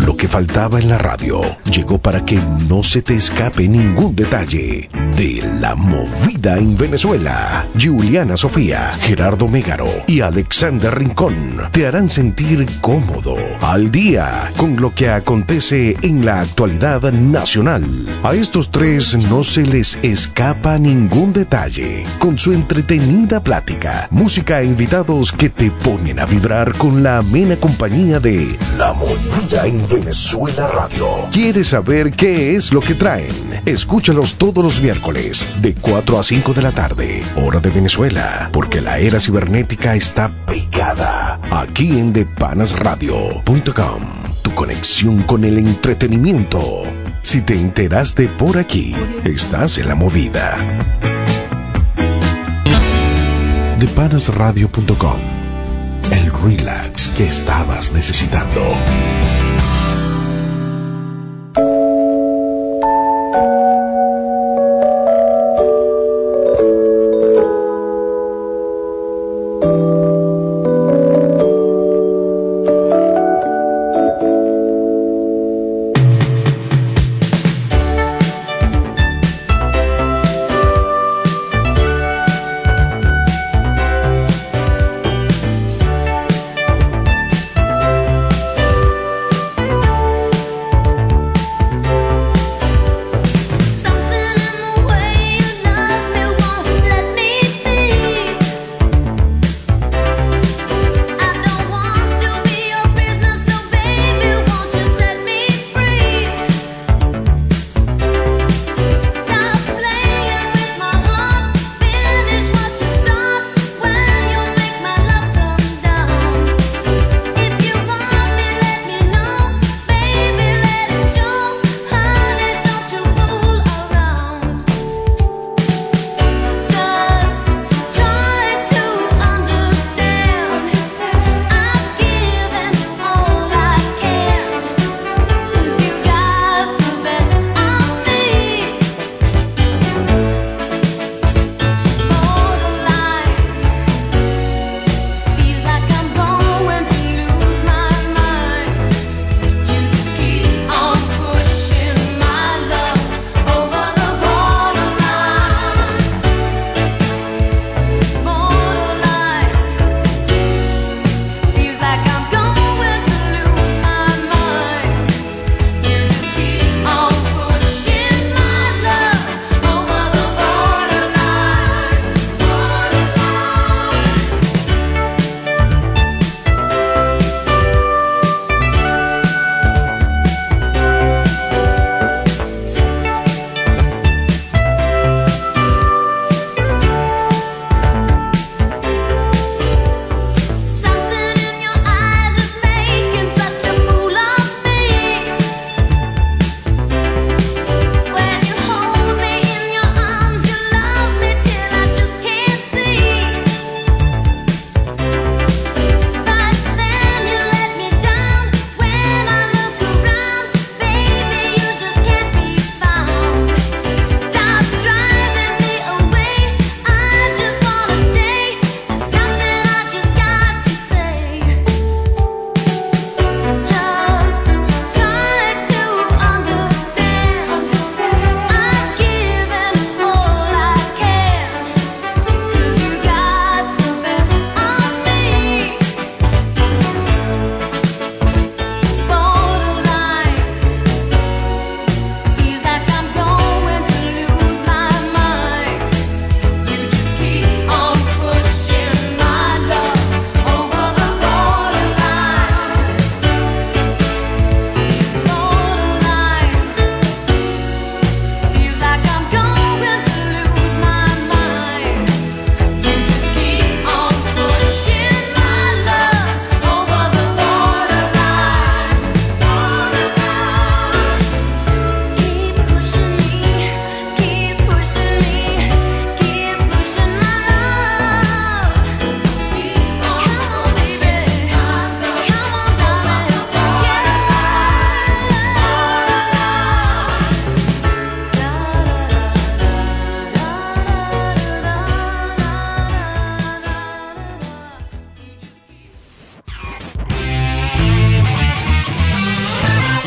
S5: Lo que faltaba en la radio llegó para que no se te escape ningún detalle de la movida en Venezuela. Juliana Sofía, Gerardo Mégaro y Alexander Rincón te harán sentir cómodo, al día con lo que acontece en la actualidad nacional. A estos tres no se les escapa ningún detalle con su entretenida plática, música e invitados que te ponen a vibrar con la amena compañía de La Movida en Venezuela Radio. ¿Quieres saber qué es lo que traen? Escúchalos todos los miércoles de 4 a 5 de la tarde, hora de Venezuela, porque la era cibernética está pegada aquí en depanasradio.com. Tu conexión con el entretenimiento. Si te enteraste por aquí, estás en la movida. Depanasradio.com. El relax que estabas necesitando.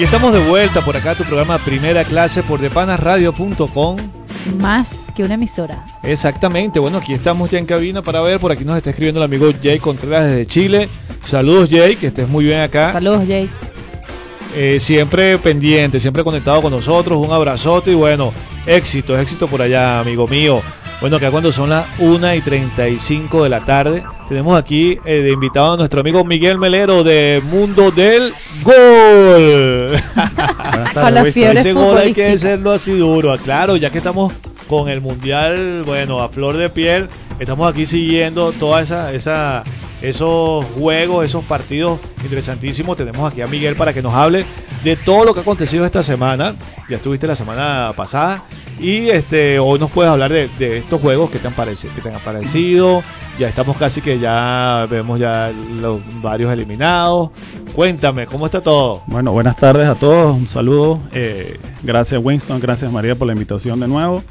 S2: Estamos de vuelta por acá, tu programa Primera Clase por depanasradio.com.
S3: Más que una emisora.
S2: Exactamente, bueno, aquí estamos ya en cabina para ver, por aquí nos está escribiendo el amigo Jay Contreras desde Chile. Saludos Jay, que estés muy bien acá.
S3: Saludos, Jay.
S2: Eh, siempre pendiente, siempre conectado con nosotros, un abrazote y bueno, éxito, éxito por allá, amigo mío. Bueno, acá cuando son las 1 y 35 de la tarde, tenemos aquí eh, de invitado a nuestro amigo Miguel Melero de Mundo del Gol.
S3: Con la fiebre
S2: Ese gol hay que hacerlo así duro, ah, claro, ya que estamos con el Mundial, bueno, a flor de piel, estamos aquí siguiendo toda esa, esa, esos juegos, esos partidos interesantísimos. Tenemos aquí a Miguel para que nos hable de todo lo que ha acontecido esta semana. Ya estuviste la semana pasada y este hoy nos puedes hablar de, de estos juegos que te han parecido, que te han parecido. Ya estamos casi que ya vemos ya los varios eliminados. Cuéntame, ¿cómo está todo?
S17: Bueno, buenas tardes a todos, un saludo. eh, gracias Winston, gracias María por la invitación de nuevo.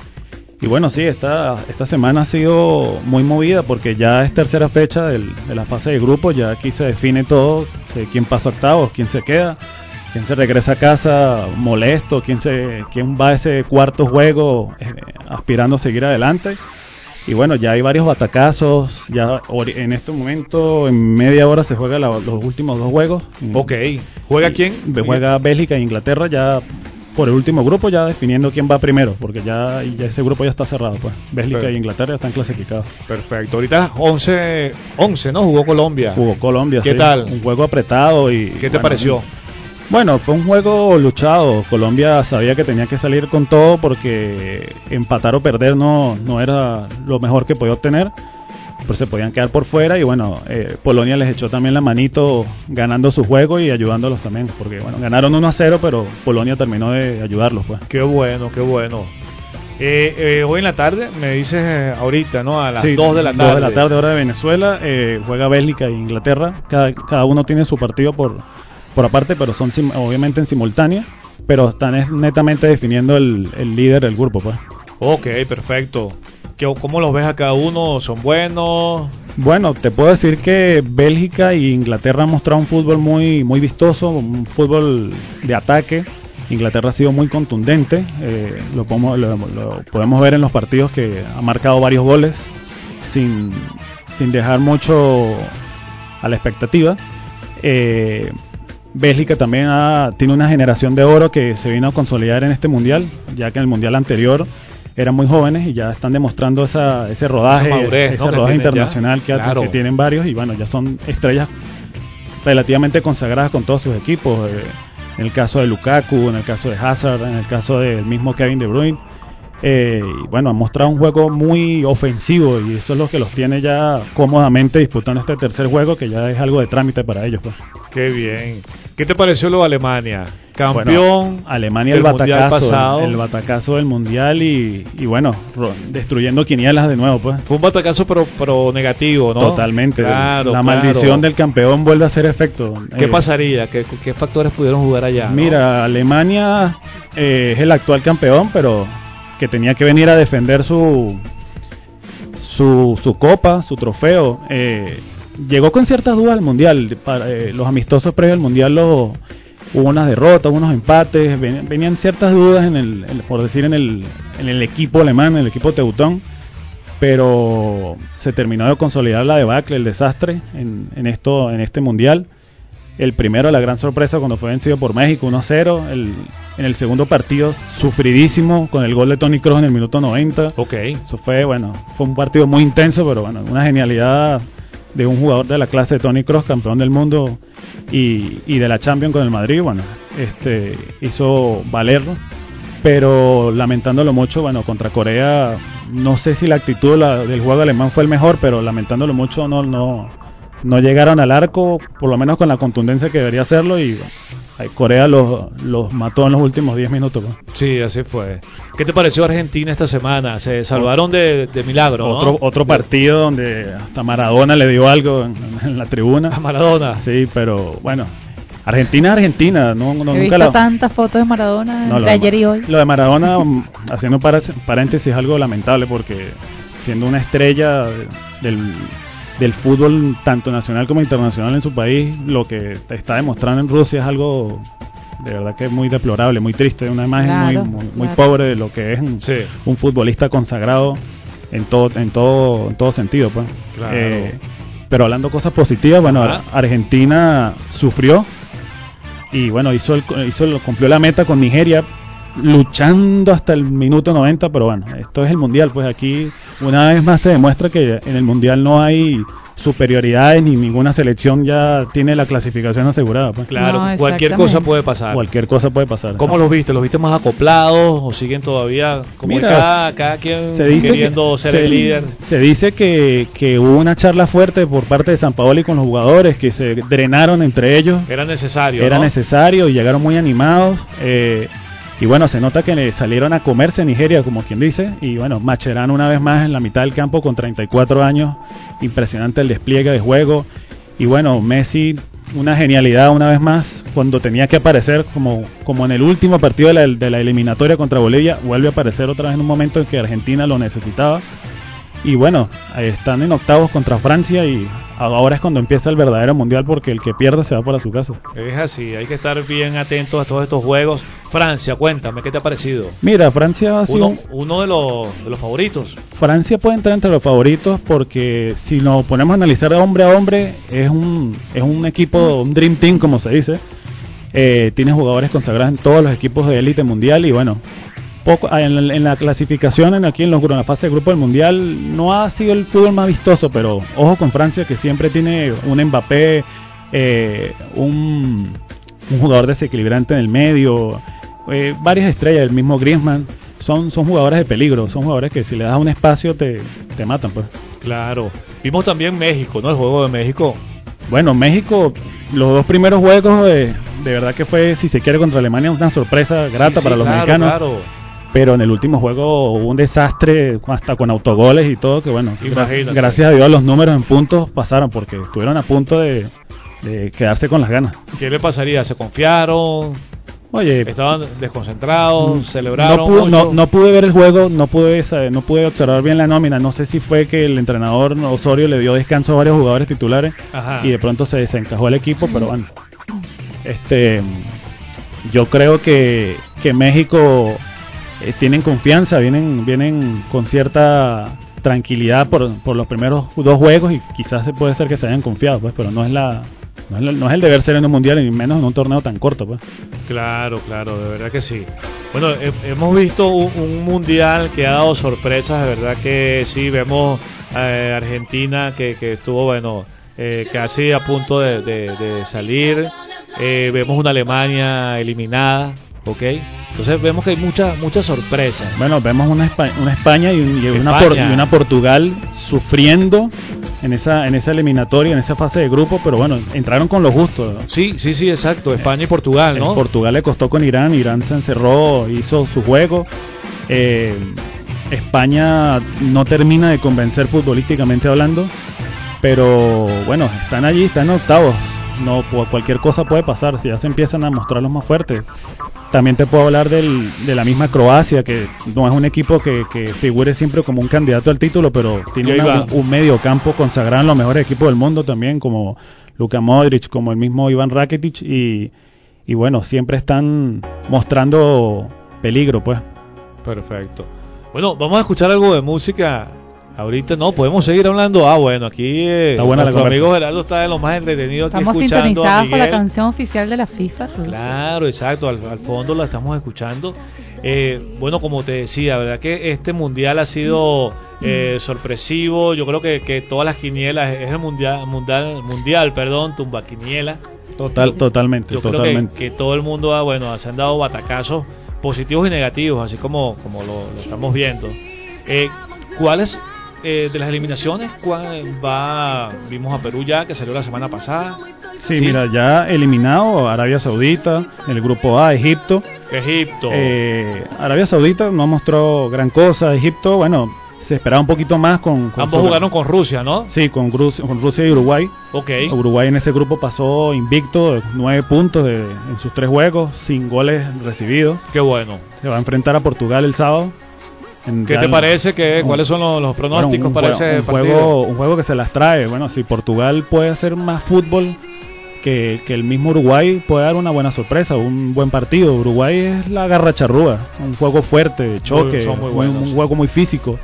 S17: Y bueno, sí, esta, esta semana ha sido muy movida porque ya es tercera fecha de la fase de grupo, ya aquí se define todo, sé quién pasa octavos, quién se queda, quién se regresa a casa molesto, quién, se, quién va a ese cuarto juego eh, aspirando a seguir adelante. Y bueno, ya hay varios batacazos, ya en este momento en media hora se juega la- los últimos dos juegos.
S2: Ok, ¿juega quién?
S17: Juega Bélgica e Inglaterra ya por el último grupo, ya definiendo quién va primero, porque ya, ya ese grupo ya está cerrado. pues Bélgica
S2: Per-
S17: e Inglaterra ya están clasificados.
S2: Perfecto, ahorita 11, 11 ¿no? Jugó Colombia.
S17: Jugó Colombia,
S2: ¿Qué
S17: sí,
S2: tal?
S17: Un juego apretado y...
S2: ¿Qué te
S17: bueno,
S2: pareció?
S17: Bueno, fue un juego luchado. Colombia sabía que tenía que salir con todo porque empatar o perder no, no era lo mejor que podía obtener. Pues se podían quedar por fuera y bueno, eh, Polonia les echó también la manito ganando su juego y ayudándolos también. Porque bueno, ganaron 1 a 0, pero Polonia terminó de ayudarlos. Pues.
S2: Qué bueno, qué bueno. Eh, eh, hoy en la tarde, me dices ahorita, ¿no? A las
S17: Sí,
S2: 2 de la
S17: 2
S2: tarde.
S17: de la tarde, hora de Venezuela. juega Bélgica e Inglaterra. Cada, cada uno tiene su partido por, por aparte, pero son sim- obviamente en simultánea. Pero están es netamente definiendo el, el líder del grupo. Pues.
S2: Ok, perfecto. ¿Qué- ¿Cómo los ves a cada uno? ¿Son buenos?
S17: Bueno, te puedo decir que Bélgica e Inglaterra han mostrado un fútbol muy, muy vistoso, un fútbol de ataque. Inglaterra ha sido muy contundente, eh, lo, podemos, lo- lo podemos ver en los partidos que ha marcado varios goles sin, sin dejar mucho a la expectativa. Eh, Bélgica también ha- tiene una generación de oro que se vino a consolidar en este mundial, ya que en el mundial anterior eran muy jóvenes y ya están demostrando esa, ese rodaje,
S2: madurez,
S17: ese
S2: ¿no? que
S17: rodaje
S2: ya.
S17: internacional que, ha-
S2: Claro.
S17: que tienen varios y bueno, ya son estrellas relativamente consagradas con todos sus equipos. eh, en el caso de Lukaku, en el caso de Hazard, en el caso del mismo Kevin De Bruyne. Eh, y bueno, han mostrado un juego muy ofensivo y eso es lo que los tiene ya cómodamente disputando este tercer juego que ya es algo de trámite para ellos. Pues.
S2: Qué bien. ¿Qué te pareció lo de Alemania? Campeón.
S17: Bueno, Alemania el batacazo,
S2: pasado.
S17: el, el batacazo del mundial y, y bueno, destruyendo quinielas de nuevo, pues.
S2: Fue un batacazo pero, pero negativo, ¿no?
S17: Totalmente.
S2: Claro,
S17: la
S2: claro.
S17: maldición del campeón vuelve a hacer efecto.
S2: ¿Qué
S17: Eh,
S2: pasaría? ¿Qué, qué factores pudieron jugar allá? no?
S17: Mira, Alemania eh, es el actual campeón, pero que tenía que venir a defender su su, su copa, su trofeo. eh, llegó con ciertas dudas al mundial. Eh, los amistosos previos al mundial hubo unas derrotas, unos empates, ven- venían ciertas dudas en el, por decir en el, en el equipo alemán, en el equipo teutón. Pero se terminó de consolidar la debacle, el desastre en, en esto, en este mundial. El primero, la gran sorpresa cuando fue vencido por México 1-0. El, en el segundo partido, sufridísimo con el gol de Tony Kroos en el minuto 90.
S2: Ok.
S17: Eso fue, bueno, fue un partido muy intenso, pero bueno, una genialidad de un jugador de la clase de Tony Kroos, campeón del mundo y, y de la Champions con el Madrid. Bueno, este hizo valerlo, pero lamentándolo mucho, bueno, contra Corea, no sé si la actitud la- del juego alemán fue el mejor, pero lamentándolo mucho, no, no, no llegaron al arco, por lo menos con la contundencia que debería hacerlo y bueno, Corea los, los mató en los últimos 10 minutos. pues.
S2: Sí, así fue. ¿Qué te pareció Argentina esta semana? Se salvaron de, de milagro, ¿no?
S17: Otro, otro partido donde hasta Maradona le dio algo en, en la tribuna.
S2: A Maradona.
S17: Sí, pero bueno, Argentina es Argentina, no, no,
S3: He
S17: nunca
S3: visto
S17: lo-
S3: tantas fotos de Maradona
S17: no,
S3: entre ayer y hoy.
S17: Lo de Maradona, mm, haciendo paréntesis, es algo lamentable porque siendo una estrella de- del, del fútbol tanto nacional como internacional en su país, lo que está demostrando en Rusia es algo de verdad que es muy deplorable, muy triste, una imagen
S3: Claro,
S17: muy, muy, muy
S3: claro.
S17: pobre de lo que es un, un futbolista consagrado en todo, en todo, en todo sentido, pues.
S2: Claro.
S17: Eh, pero hablando cosas positivas, bueno,
S2: Ajá.
S17: Argentina sufrió y bueno, hizo el, hizo el- cumplió la meta con Nigeria luchando hasta el minuto 90, pero bueno, esto es el mundial, pues aquí una vez más se demuestra que en el mundial no hay superioridades ni ninguna selección ya tiene la clasificación asegurada. Pues.
S2: Claro, No, cualquier cosa puede pasar.
S17: Cualquier cosa puede pasar.
S2: ¿Cómo los viste? ¿Los viste más acoplados o siguen todavía como
S17: Mira,
S2: cada, cada quien
S17: se dice
S2: queriendo
S17: que-
S2: ser
S17: se-
S2: el líder?
S17: Se dice que, que hubo una charla fuerte por parte de San Paoli con los jugadores, que se drenaron entre ellos.
S2: Era necesario.
S17: Era
S2: ¿no?
S17: necesario y llegaron muy animados. eh, y bueno, se nota que salieron a comerse a Nigeria, como quien dice. Y bueno, Macherano una vez más en la mitad del campo con 34 años. Impresionante el despliegue de juego. Y bueno, Messi, una genialidad una vez más. Cuando tenía que aparecer, como, como en el último partido de la, de la eliminatoria contra Bolivia, vuelve a aparecer otra vez en un momento en que Argentina lo necesitaba. Y bueno, están en octavos contra Francia y ahora es cuando empieza el verdadero mundial porque el que pierde se va para su casa.
S2: Es así, hay que estar bien atentos a todos estos juegos. Francia, cuéntame, ¿qué te ha parecido?
S17: Mira, Francia ha sido
S2: Uno, uno de, los, de los favoritos.
S17: Francia puede entrar entre los favoritos porque si nos ponemos a analizar de hombre a hombre es un es un equipo, un dream team como se dice. Eh, tiene jugadores consagrados en todos los equipos de élite mundial y bueno, poco ah, en la, en la clasificación en aquí en, los, en la fase de grupo del mundial no ha sido el fútbol más vistoso, pero ojo con Francia que siempre tiene un Mbappé, eh, un, un jugador desequilibrante en el medio, eh, varias estrellas, el mismo Griezmann, son, son jugadores de peligro, son jugadores que si le das un espacio te, te matan. pues
S2: Claro. Vimos también México, ¿no? El juego de México.
S17: Bueno, México, los dos primeros juegos, de, de verdad que fue, si se quiere, contra Alemania, una sorpresa grata
S2: Sí, sí,
S17: para los
S2: claro,
S17: mexicanos.
S2: claro.
S17: Pero en el último juego hubo un desastre, hasta con autogoles y todo, que bueno,
S2: Imagínate.
S17: gracias a Dios los números en puntos pasaron, porque estuvieron a punto de, de quedarse con las ganas.
S2: ¿Qué le pasaría? ¿Se confiaron?
S17: Oye,
S2: Estaban desconcentrados, celebraron
S17: no, no, no pude ver el juego, no pude saber- no pude observar bien la nómina. No sé si fue que el entrenador Osorio le dio descanso a varios jugadores titulares
S2: Ajá.
S17: y de pronto se desencajó el equipo, pero bueno. Este, yo creo que, que México eh, tienen confianza, vienen, vienen con cierta tranquilidad por, por los primeros dos juegos y quizás puede ser que se hayan confiado, pues, pero no es la no es, la- no es el deber ser en un mundial y menos en un torneo tan corto, pues.
S2: Claro, claro, de verdad que sí. Bueno, he- hemos visto un, un mundial que ha dado sorpresas, de verdad que sí, vemos eh, Argentina que, que estuvo, bueno, eh, casi a punto de, de- de salir, Eh, vemos una Alemania eliminada, ¿ok? Entonces vemos que hay muchas muchas sorpresas.
S17: Bueno, vemos una, Espa- una España y, un- y una,
S2: España.
S17: Por- y una Portugal sufriendo en esa en esa eliminatoria, en esa fase de grupo, pero bueno, entraron con lo justo.
S2: Sí, sí, sí, exacto, España y Portugal, ¿no?
S17: Portugal le costó con Irán, Irán se encerró, hizo su juego. Eh, España no termina de convencer futbolísticamente hablando, pero bueno, están allí, están octavos. No, cualquier cosa puede pasar, si ya se empiezan a mostrar los más fuertes. También te puedo hablar del- de la misma Croacia, que no es un equipo que, que figure siempre como un candidato al título, pero tiene una- un medio campo consagrado en los mejores equipos del mundo también, como Luka Modric, como el mismo Iván Rakitic, y, y bueno, siempre están mostrando peligro, pues.
S2: Perfecto. Bueno, vamos a escuchar algo de música. Ahorita no, podemos seguir hablando. Ah, bueno, aquí eh,
S17: Está buena la
S2: nuestro amigo Gerardo está de lo más entretenido aquí
S3: Estamos
S2: escuchando a
S3: sintonizados con la canción oficial de la FIFA. Rusia.
S2: Claro, exacto, al, al fondo la estamos escuchando. Eh, bueno, como te decía, verdad que este mundial ha sido eh, sorpresivo. Yo creo que, que todas las quinielas es el mundial, mundial, mundial, perdón, tumba quiniela.
S17: Total, totalmente,
S2: Yo creo que,
S17: totalmente.
S2: que todo el mundo ha, bueno, se han dado batacazos positivos y negativos, así como, como lo, lo estamos viendo. Eh, ¿Cuáles eh, de las eliminaciones cuál va? Vimos a Perú ya, que salió la semana pasada.
S17: Sí, mira, ya eliminado Arabia Saudita, el grupo A, Egipto.
S2: Egipto.
S17: Eh, Arabia Saudita no mostró gran cosa. Egipto, bueno, se esperaba un poquito más con. con
S2: Ambos jugaron con Rusia, ¿no?
S17: Sí, con, Grus- con Rusia y Uruguay.
S2: Ok.
S17: Uruguay en ese grupo pasó invicto, nueve puntos de- en sus tres juegos, sin goles recibidos.
S2: Qué bueno.
S17: Se va a enfrentar a Portugal el sábado.
S2: ¿Qué te parece? que
S17: un-
S2: ¿Cuáles son los, los
S17: bueno,
S2: pronósticos
S17: un
S2: para ese
S17: un
S2: partido?
S17: juego, un juego que se las trae. Bueno, si Portugal puede hacer más fútbol, que, que el mismo Uruguay puede dar una buena sorpresa, un buen partido. Uruguay es la garra charrúa, un juego fuerte, de choque,
S2: son muy
S17: un- juego muy físico.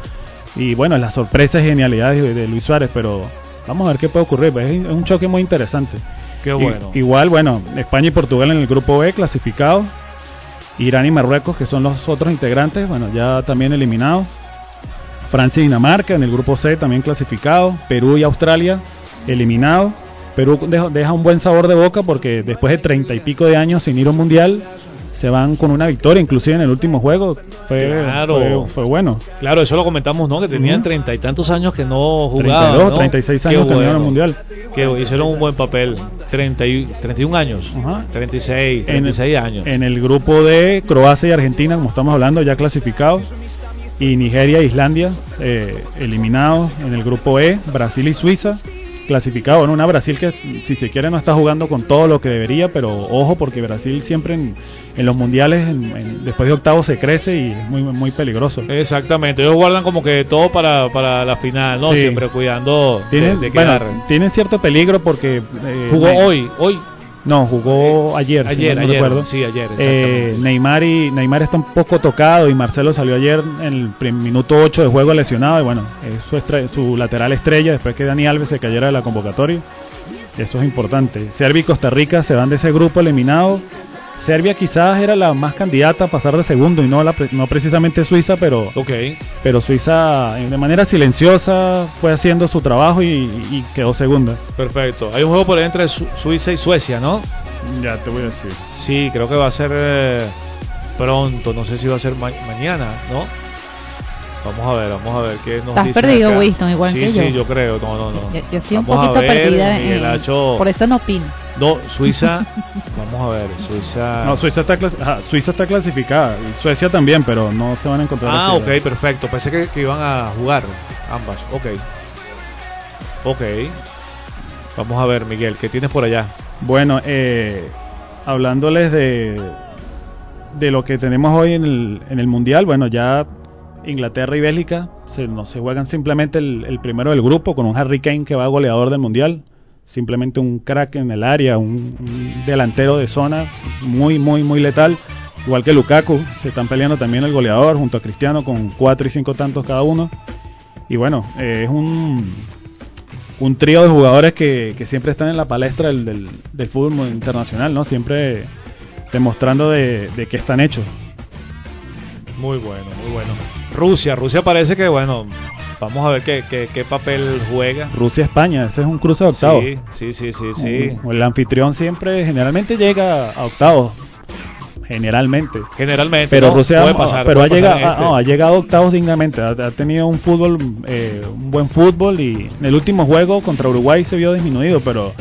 S17: Y bueno, las sorpresas y genialidades de, de Luis Suárez, pero vamos a ver qué puede ocurrir. Es, es un choque muy interesante.
S2: Qué bueno.
S17: igual, bueno, España y Portugal en el grupo B clasificados. Irán y Marruecos, que son los otros integrantes, bueno, ya también eliminados. Francia y Dinamarca en el grupo C también clasificados. Perú y Australia eliminados. Perú deja un buen sabor de boca porque después de treinta y pico de años sin ir a un mundial, se van con una victoria, inclusive en el último juego. Fue,
S2: Claro.
S17: fue, fue bueno.
S2: Claro, eso lo comentamos, ¿no? Que tenían treinta y tantos años que no jugaban.
S17: 32,
S2: ¿no?
S17: 36
S2: Qué
S17: años que no iban al mundial.
S2: Que hicieron un buen papel. 30 y, 31 años.
S17: Ajá.
S2: 36,
S17: En-
S2: 36 años.
S17: En el grupo de Croacia y Argentina, como estamos hablando, ya clasificados. Y Nigeria e Islandia eh, eliminados. En el grupo E, Brasil y Suiza clasificados. Bueno, una Brasil que, si se quiere, no está jugando con todo lo que debería, pero ojo, porque Brasil siempre en, en los mundiales, en- en- después de octavos, se crece y es muy, muy peligroso.
S2: Exactamente, ellos guardan como que todo para, para la final, ¿no?
S17: Sí.
S2: Siempre cuidando de-
S17: Tienen,
S2: de,
S17: bueno,
S2: quedar.
S17: tienen cierto peligro porque. eh,
S2: Jugó hoy, hoy.
S17: No, jugó ayer.
S2: ayer,
S17: no
S2: ayer,
S17: recuerdo.
S2: sí, ayer,
S17: Eh. Neymar y Neymar está un poco tocado y Marcelo salió ayer en el minuto 8 de juego lesionado y bueno, es su, estre- su lateral estrella después que Dani Alves se cayera de la convocatoria. Eso es importante. Serbia y Costa Rica se van de ese grupo eliminado. Serbia quizás era la más candidata a pasar de segundo y no la pre- no precisamente Suiza, pero pero Suiza eh, de manera silenciosa fue haciendo su trabajo y, y quedó segunda.
S2: Perfecto. Hay un juego por ahí entre Su- Suiza y Suecia, ¿no?
S17: Ya te voy a decir.
S2: Sí, creo que va a ser eh, pronto. No sé si va a ser ma- mañana, ¿no? Vamos a ver, vamos a ver qué nos
S3: Estás
S2: dicen
S3: perdido,
S2: acá.
S3: Winston, igual
S2: sí,
S3: que
S2: sí,
S3: yo.
S2: yo creo. No, no, no.
S3: Yo, yo estoy un
S2: Vamos a
S3: poquito
S2: ver,
S3: perdida. en-
S2: Acho.
S3: por eso no opino.
S2: No, Suiza. vamos a ver, Suiza.
S17: No, Suiza está, clas- ajá, Suiza está clasificada y Suecia también, pero no se van a encontrar.
S2: Ah, ok, perfecto. Pensé que, que iban a jugar ambas. Ok. Ok. Vamos a ver, Miguel, ¿qué tienes por allá?
S17: Bueno, eh, hablándoles de, de lo que tenemos hoy en el, en el Mundial, bueno, ya Inglaterra y Bélgica se, no, se juegan simplemente el, el primero del grupo con un Harry Kane que va goleador del Mundial. Simplemente un crack en el área, un, delantero de zona muy, muy, muy letal. Igual que Lukaku, se están peleando también el goleador junto a Cristiano con cuatro y cinco tantos cada uno. Y bueno, eh, es un, un trío de jugadores que, que siempre están en la palestra del, del, del fútbol internacional, ¿no? Siempre demostrando de, de qué están hechos.
S2: Muy bueno, muy bueno. Rusia, Rusia parece que, bueno, vamos a ver qué, qué, qué papel juega.
S17: Rusia-España, ese es un cruce de octavos.
S2: Sí, sí, sí, sí,
S17: El anfitrión siempre, generalmente llega a octavos. Generalmente.
S2: Generalmente.
S17: Pero
S2: ¿no?
S17: Rusia
S2: Puede pasar,
S17: pero
S2: puede
S17: ha,
S2: pasar
S17: llegado,
S2: este.
S17: no, ha llegado a octavos dignamente. Ha, ha tenido un fútbol, eh, un buen fútbol y en el último juego contra Uruguay se vio disminuido, pero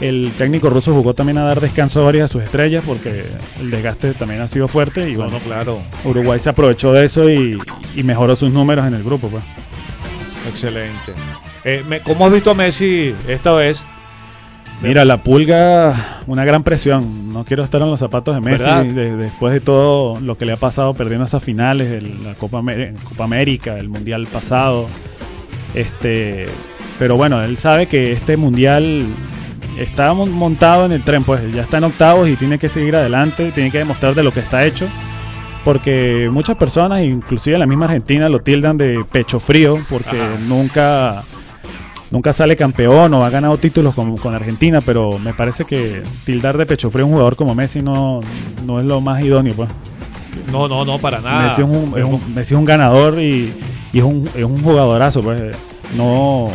S17: el técnico ruso jugó también a dar descanso a varias de sus estrellas porque el desgaste también ha sido fuerte y
S2: No,
S17: bueno,
S2: no, claro.
S17: Uruguay se aprovechó de eso y, y mejoró sus números en el grupo. Pues.
S2: Excelente. Eh, ¿Cómo has visto a Messi esta vez?
S17: Mira, la pulga, una gran presión. No quiero estar en los zapatos de Messi de- después de todo lo que le ha pasado perdiendo esas finales, el- la Copa, Copa América, el Mundial pasado. Este, pero bueno, él sabe que este Mundial está mon- montado en el tren, pues ya está en octavos y tiene que seguir adelante, tiene que demostrar de lo que está hecho. Porque muchas personas, inclusive la misma Argentina, lo tildan de pecho frío, porque nunca nunca sale campeón o ha ganado títulos con, con Argentina, pero me parece que tildar de pecho frío a un jugador como Messi no, no es lo más idóneo. Pues.
S2: No, no, no, para nada.
S17: Messi, es un, es un- Messi es un ganador y, y es, un, es un jugadorazo. Pues. No,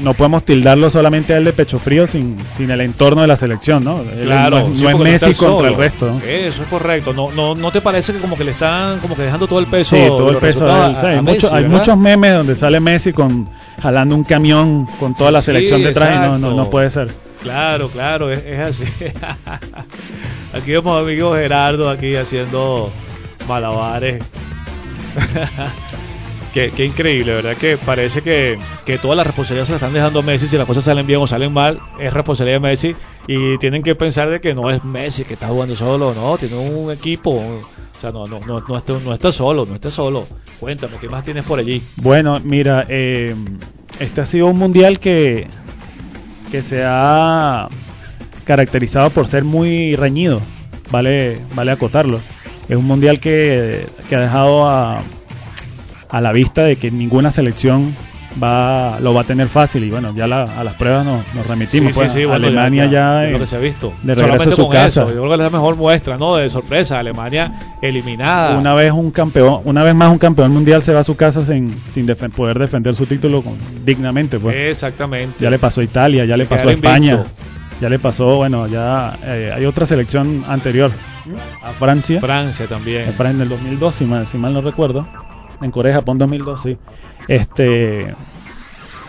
S17: no podemos tildarlo solamente a él de pecho frío sin, sin el entorno de la selección. ¿no?
S2: Claro,
S17: no es,
S2: sí,
S17: no es
S2: porque
S17: Messi contra el resto. ¿no?
S2: Eso es correcto. No, no, ¿No te parece que como que le están como que dejando todo el peso?
S17: Sí, todo el peso.
S2: a-
S17: O sea, hay
S2: a
S17: mucho-
S2: Messi,
S17: hay muchos memes donde sale Messi con jalando un camión con toda la
S2: Sí,
S17: selección detrás y no, no, no puede ser.
S2: Claro, claro, es, es así. aquí vemos a mi amigo Gerardo aquí haciendo malabares. qué, increíble, ¿verdad? Que parece que, que toda la responsabilidad se la están dejando a Messi. Si las cosas salen bien o salen mal, es responsabilidad de Messi. Y tienen que pensar de que no es Messi que está jugando solo, no, tiene un equipo. O sea, no, no, no, no, está, no está solo, no está solo. Cuéntame, ¿qué más tienes por allí?
S17: Bueno, mira, eh, este ha sido un mundial que, que se ha caracterizado por ser muy reñido, vale, vale acotarlo. Es un mundial que, que ha dejado a, a la vista de que ninguna selección va lo va a tener fácil y bueno, ya la- a las pruebas nos, nos remitimos.
S2: Sí,
S17: pues,
S2: sí, sí, bueno,
S17: Alemania ya,
S2: es lo que se ha visto.
S17: de regreso a su
S2: con
S17: casa.
S2: eso, yo creo que es la mejor muestra, ¿no? De sorpresa, Alemania eliminada.
S17: Una vez un campeón, una vez más un campeón mundial se va a su casa sin, sin defen- poder defender su título con- dignamente, pues.
S2: Exactamente.
S17: Ya le pasó a Italia, ya
S2: Se
S17: le pasó a España,
S2: invicto.
S17: ya le pasó, bueno, ya eh, hay otra selección anterior a Francia.
S2: Francia también.
S17: En Francia en el 2002, si mal, si mal no recuerdo. En Corea, Japón 2002, sí. Este,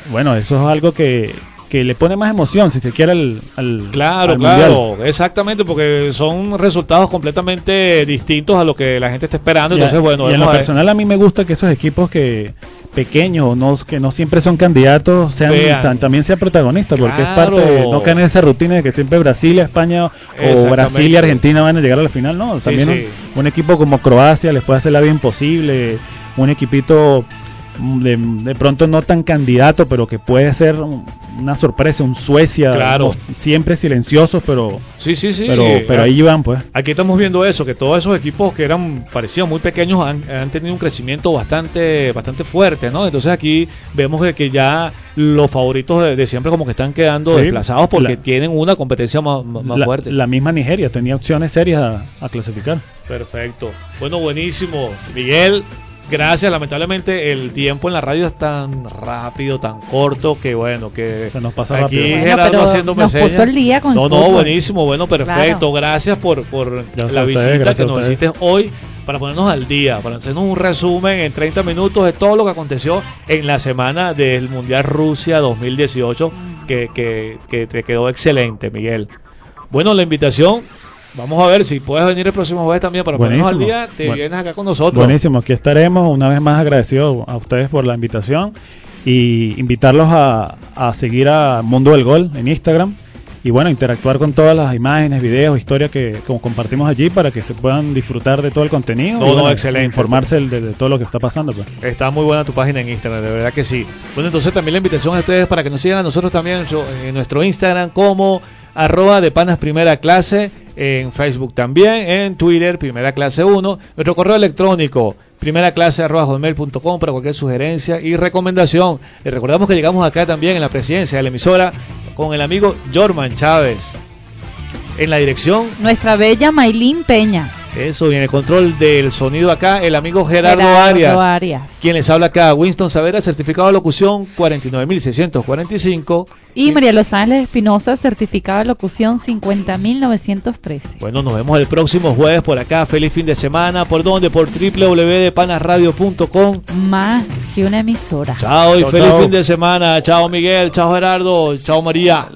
S17: bueno, eso es algo que, que le pone más emoción, si se quiere, al, al
S2: Claro,
S17: al
S2: claro,
S17: mundial.
S2: exactamente, porque son resultados completamente distintos a lo que la gente está esperando.
S17: Y
S2: Entonces, bueno,
S17: y en lo
S2: a
S17: personal a mí me gusta que esos equipos que pequeños, no, que no siempre son candidatos, sean tan- también sean protagonistas, porque es parte de no caer en esa rutina de que siempre Brasil, España o. Brasil y Argentina van a llegar a la final, no,
S2: Sí,
S17: también
S2: sí.
S17: Un, un equipo como Croacia les puede hacer la vida imposible, un equipito de, de pronto no tan candidato, pero que puede ser un- una sorpresa, un Suecia,
S2: Claro.
S17: siempre silenciosos, pero
S2: Sí, sí, sí.
S17: pero, pero ahí van, pues.
S2: Aquí estamos viendo eso, que todos esos equipos que eran parecían muy pequeños han, han tenido un crecimiento bastante bastante fuerte, ¿no? Entonces aquí vemos que, que ya los favoritos de, de siempre como que están quedando
S17: Sí.
S2: desplazados porque
S17: La-
S2: tienen una competencia más, más- más
S17: la,
S2: fuerte.
S17: la misma Nigeria tenía opciones serias a, a clasificar.
S2: Perfecto. Bueno, buenísimo. Miguel, gracias. Lamentablemente el tiempo en la radio es tan rápido, tan corto, que bueno, que
S17: Se nos pasa
S2: aquí
S17: rápido.
S2: Gerardo haciéndome
S3: nos puso
S2: señas.
S3: al día con el
S2: No, no, buenísimo, bueno, perfecto.
S3: Claro.
S2: Gracias por, por
S17: Gracias
S2: la
S17: ustedes,
S2: visita que nos hiciste hoy para ponernos al día, para hacernos un resumen en 30 minutos de todo lo que aconteció en la semana del Mundial Rusia 2018, que, que, que te quedó excelente, Miguel. Bueno, la invitación, vamos a ver si puedes venir el próximo vez también para ponernos al día, te vienes acá con nosotros.
S17: Buenísimo, aquí estaremos. Una vez más agradecido a ustedes por la invitación y invitarlos a, a seguir a Mundo del Gol en Instagram y bueno, interactuar con todas las imágenes, videos, historias que compartimos allí para que se puedan disfrutar de todo el contenido
S2: No,
S17: y
S2: no,
S17: bueno,
S2: excelente.
S17: informarse de, de todo lo que está pasando. Pues.
S2: Está muy buena tu página en Instagram, de verdad que sí. Bueno, entonces también la invitación a ustedes para que nos sigan a nosotros también en nuestro, en nuestro Instagram como arroba de panas primera clase, en Facebook también, en Twitter primera clase 1, nuestro correo electrónico primera clase arroba para cualquier sugerencia y recomendación. Les recordamos que llegamos acá también en la presidencia de la emisora con el amigo Jorman Chávez. En la dirección,
S3: Nuestra bella Maylin Peña.
S2: Eso, y en el control del sonido acá, el amigo Gerardo,
S3: Gerardo
S2: Arias.
S3: Arias.
S2: Quien les habla acá, Winston Savera, certificado de locución 49645.
S3: Y María Los Ángeles Espinosa, certificado de locución 50913.
S2: Bueno, nos vemos el próximo jueves por acá. Feliz fin de semana. ¿Por dónde? Por www.panasradio.com.
S3: Más que una emisora.
S2: Chao y
S17: Chao,
S2: feliz
S17: chao.
S2: fin de semana. Chao Miguel, chao Gerardo, chao María.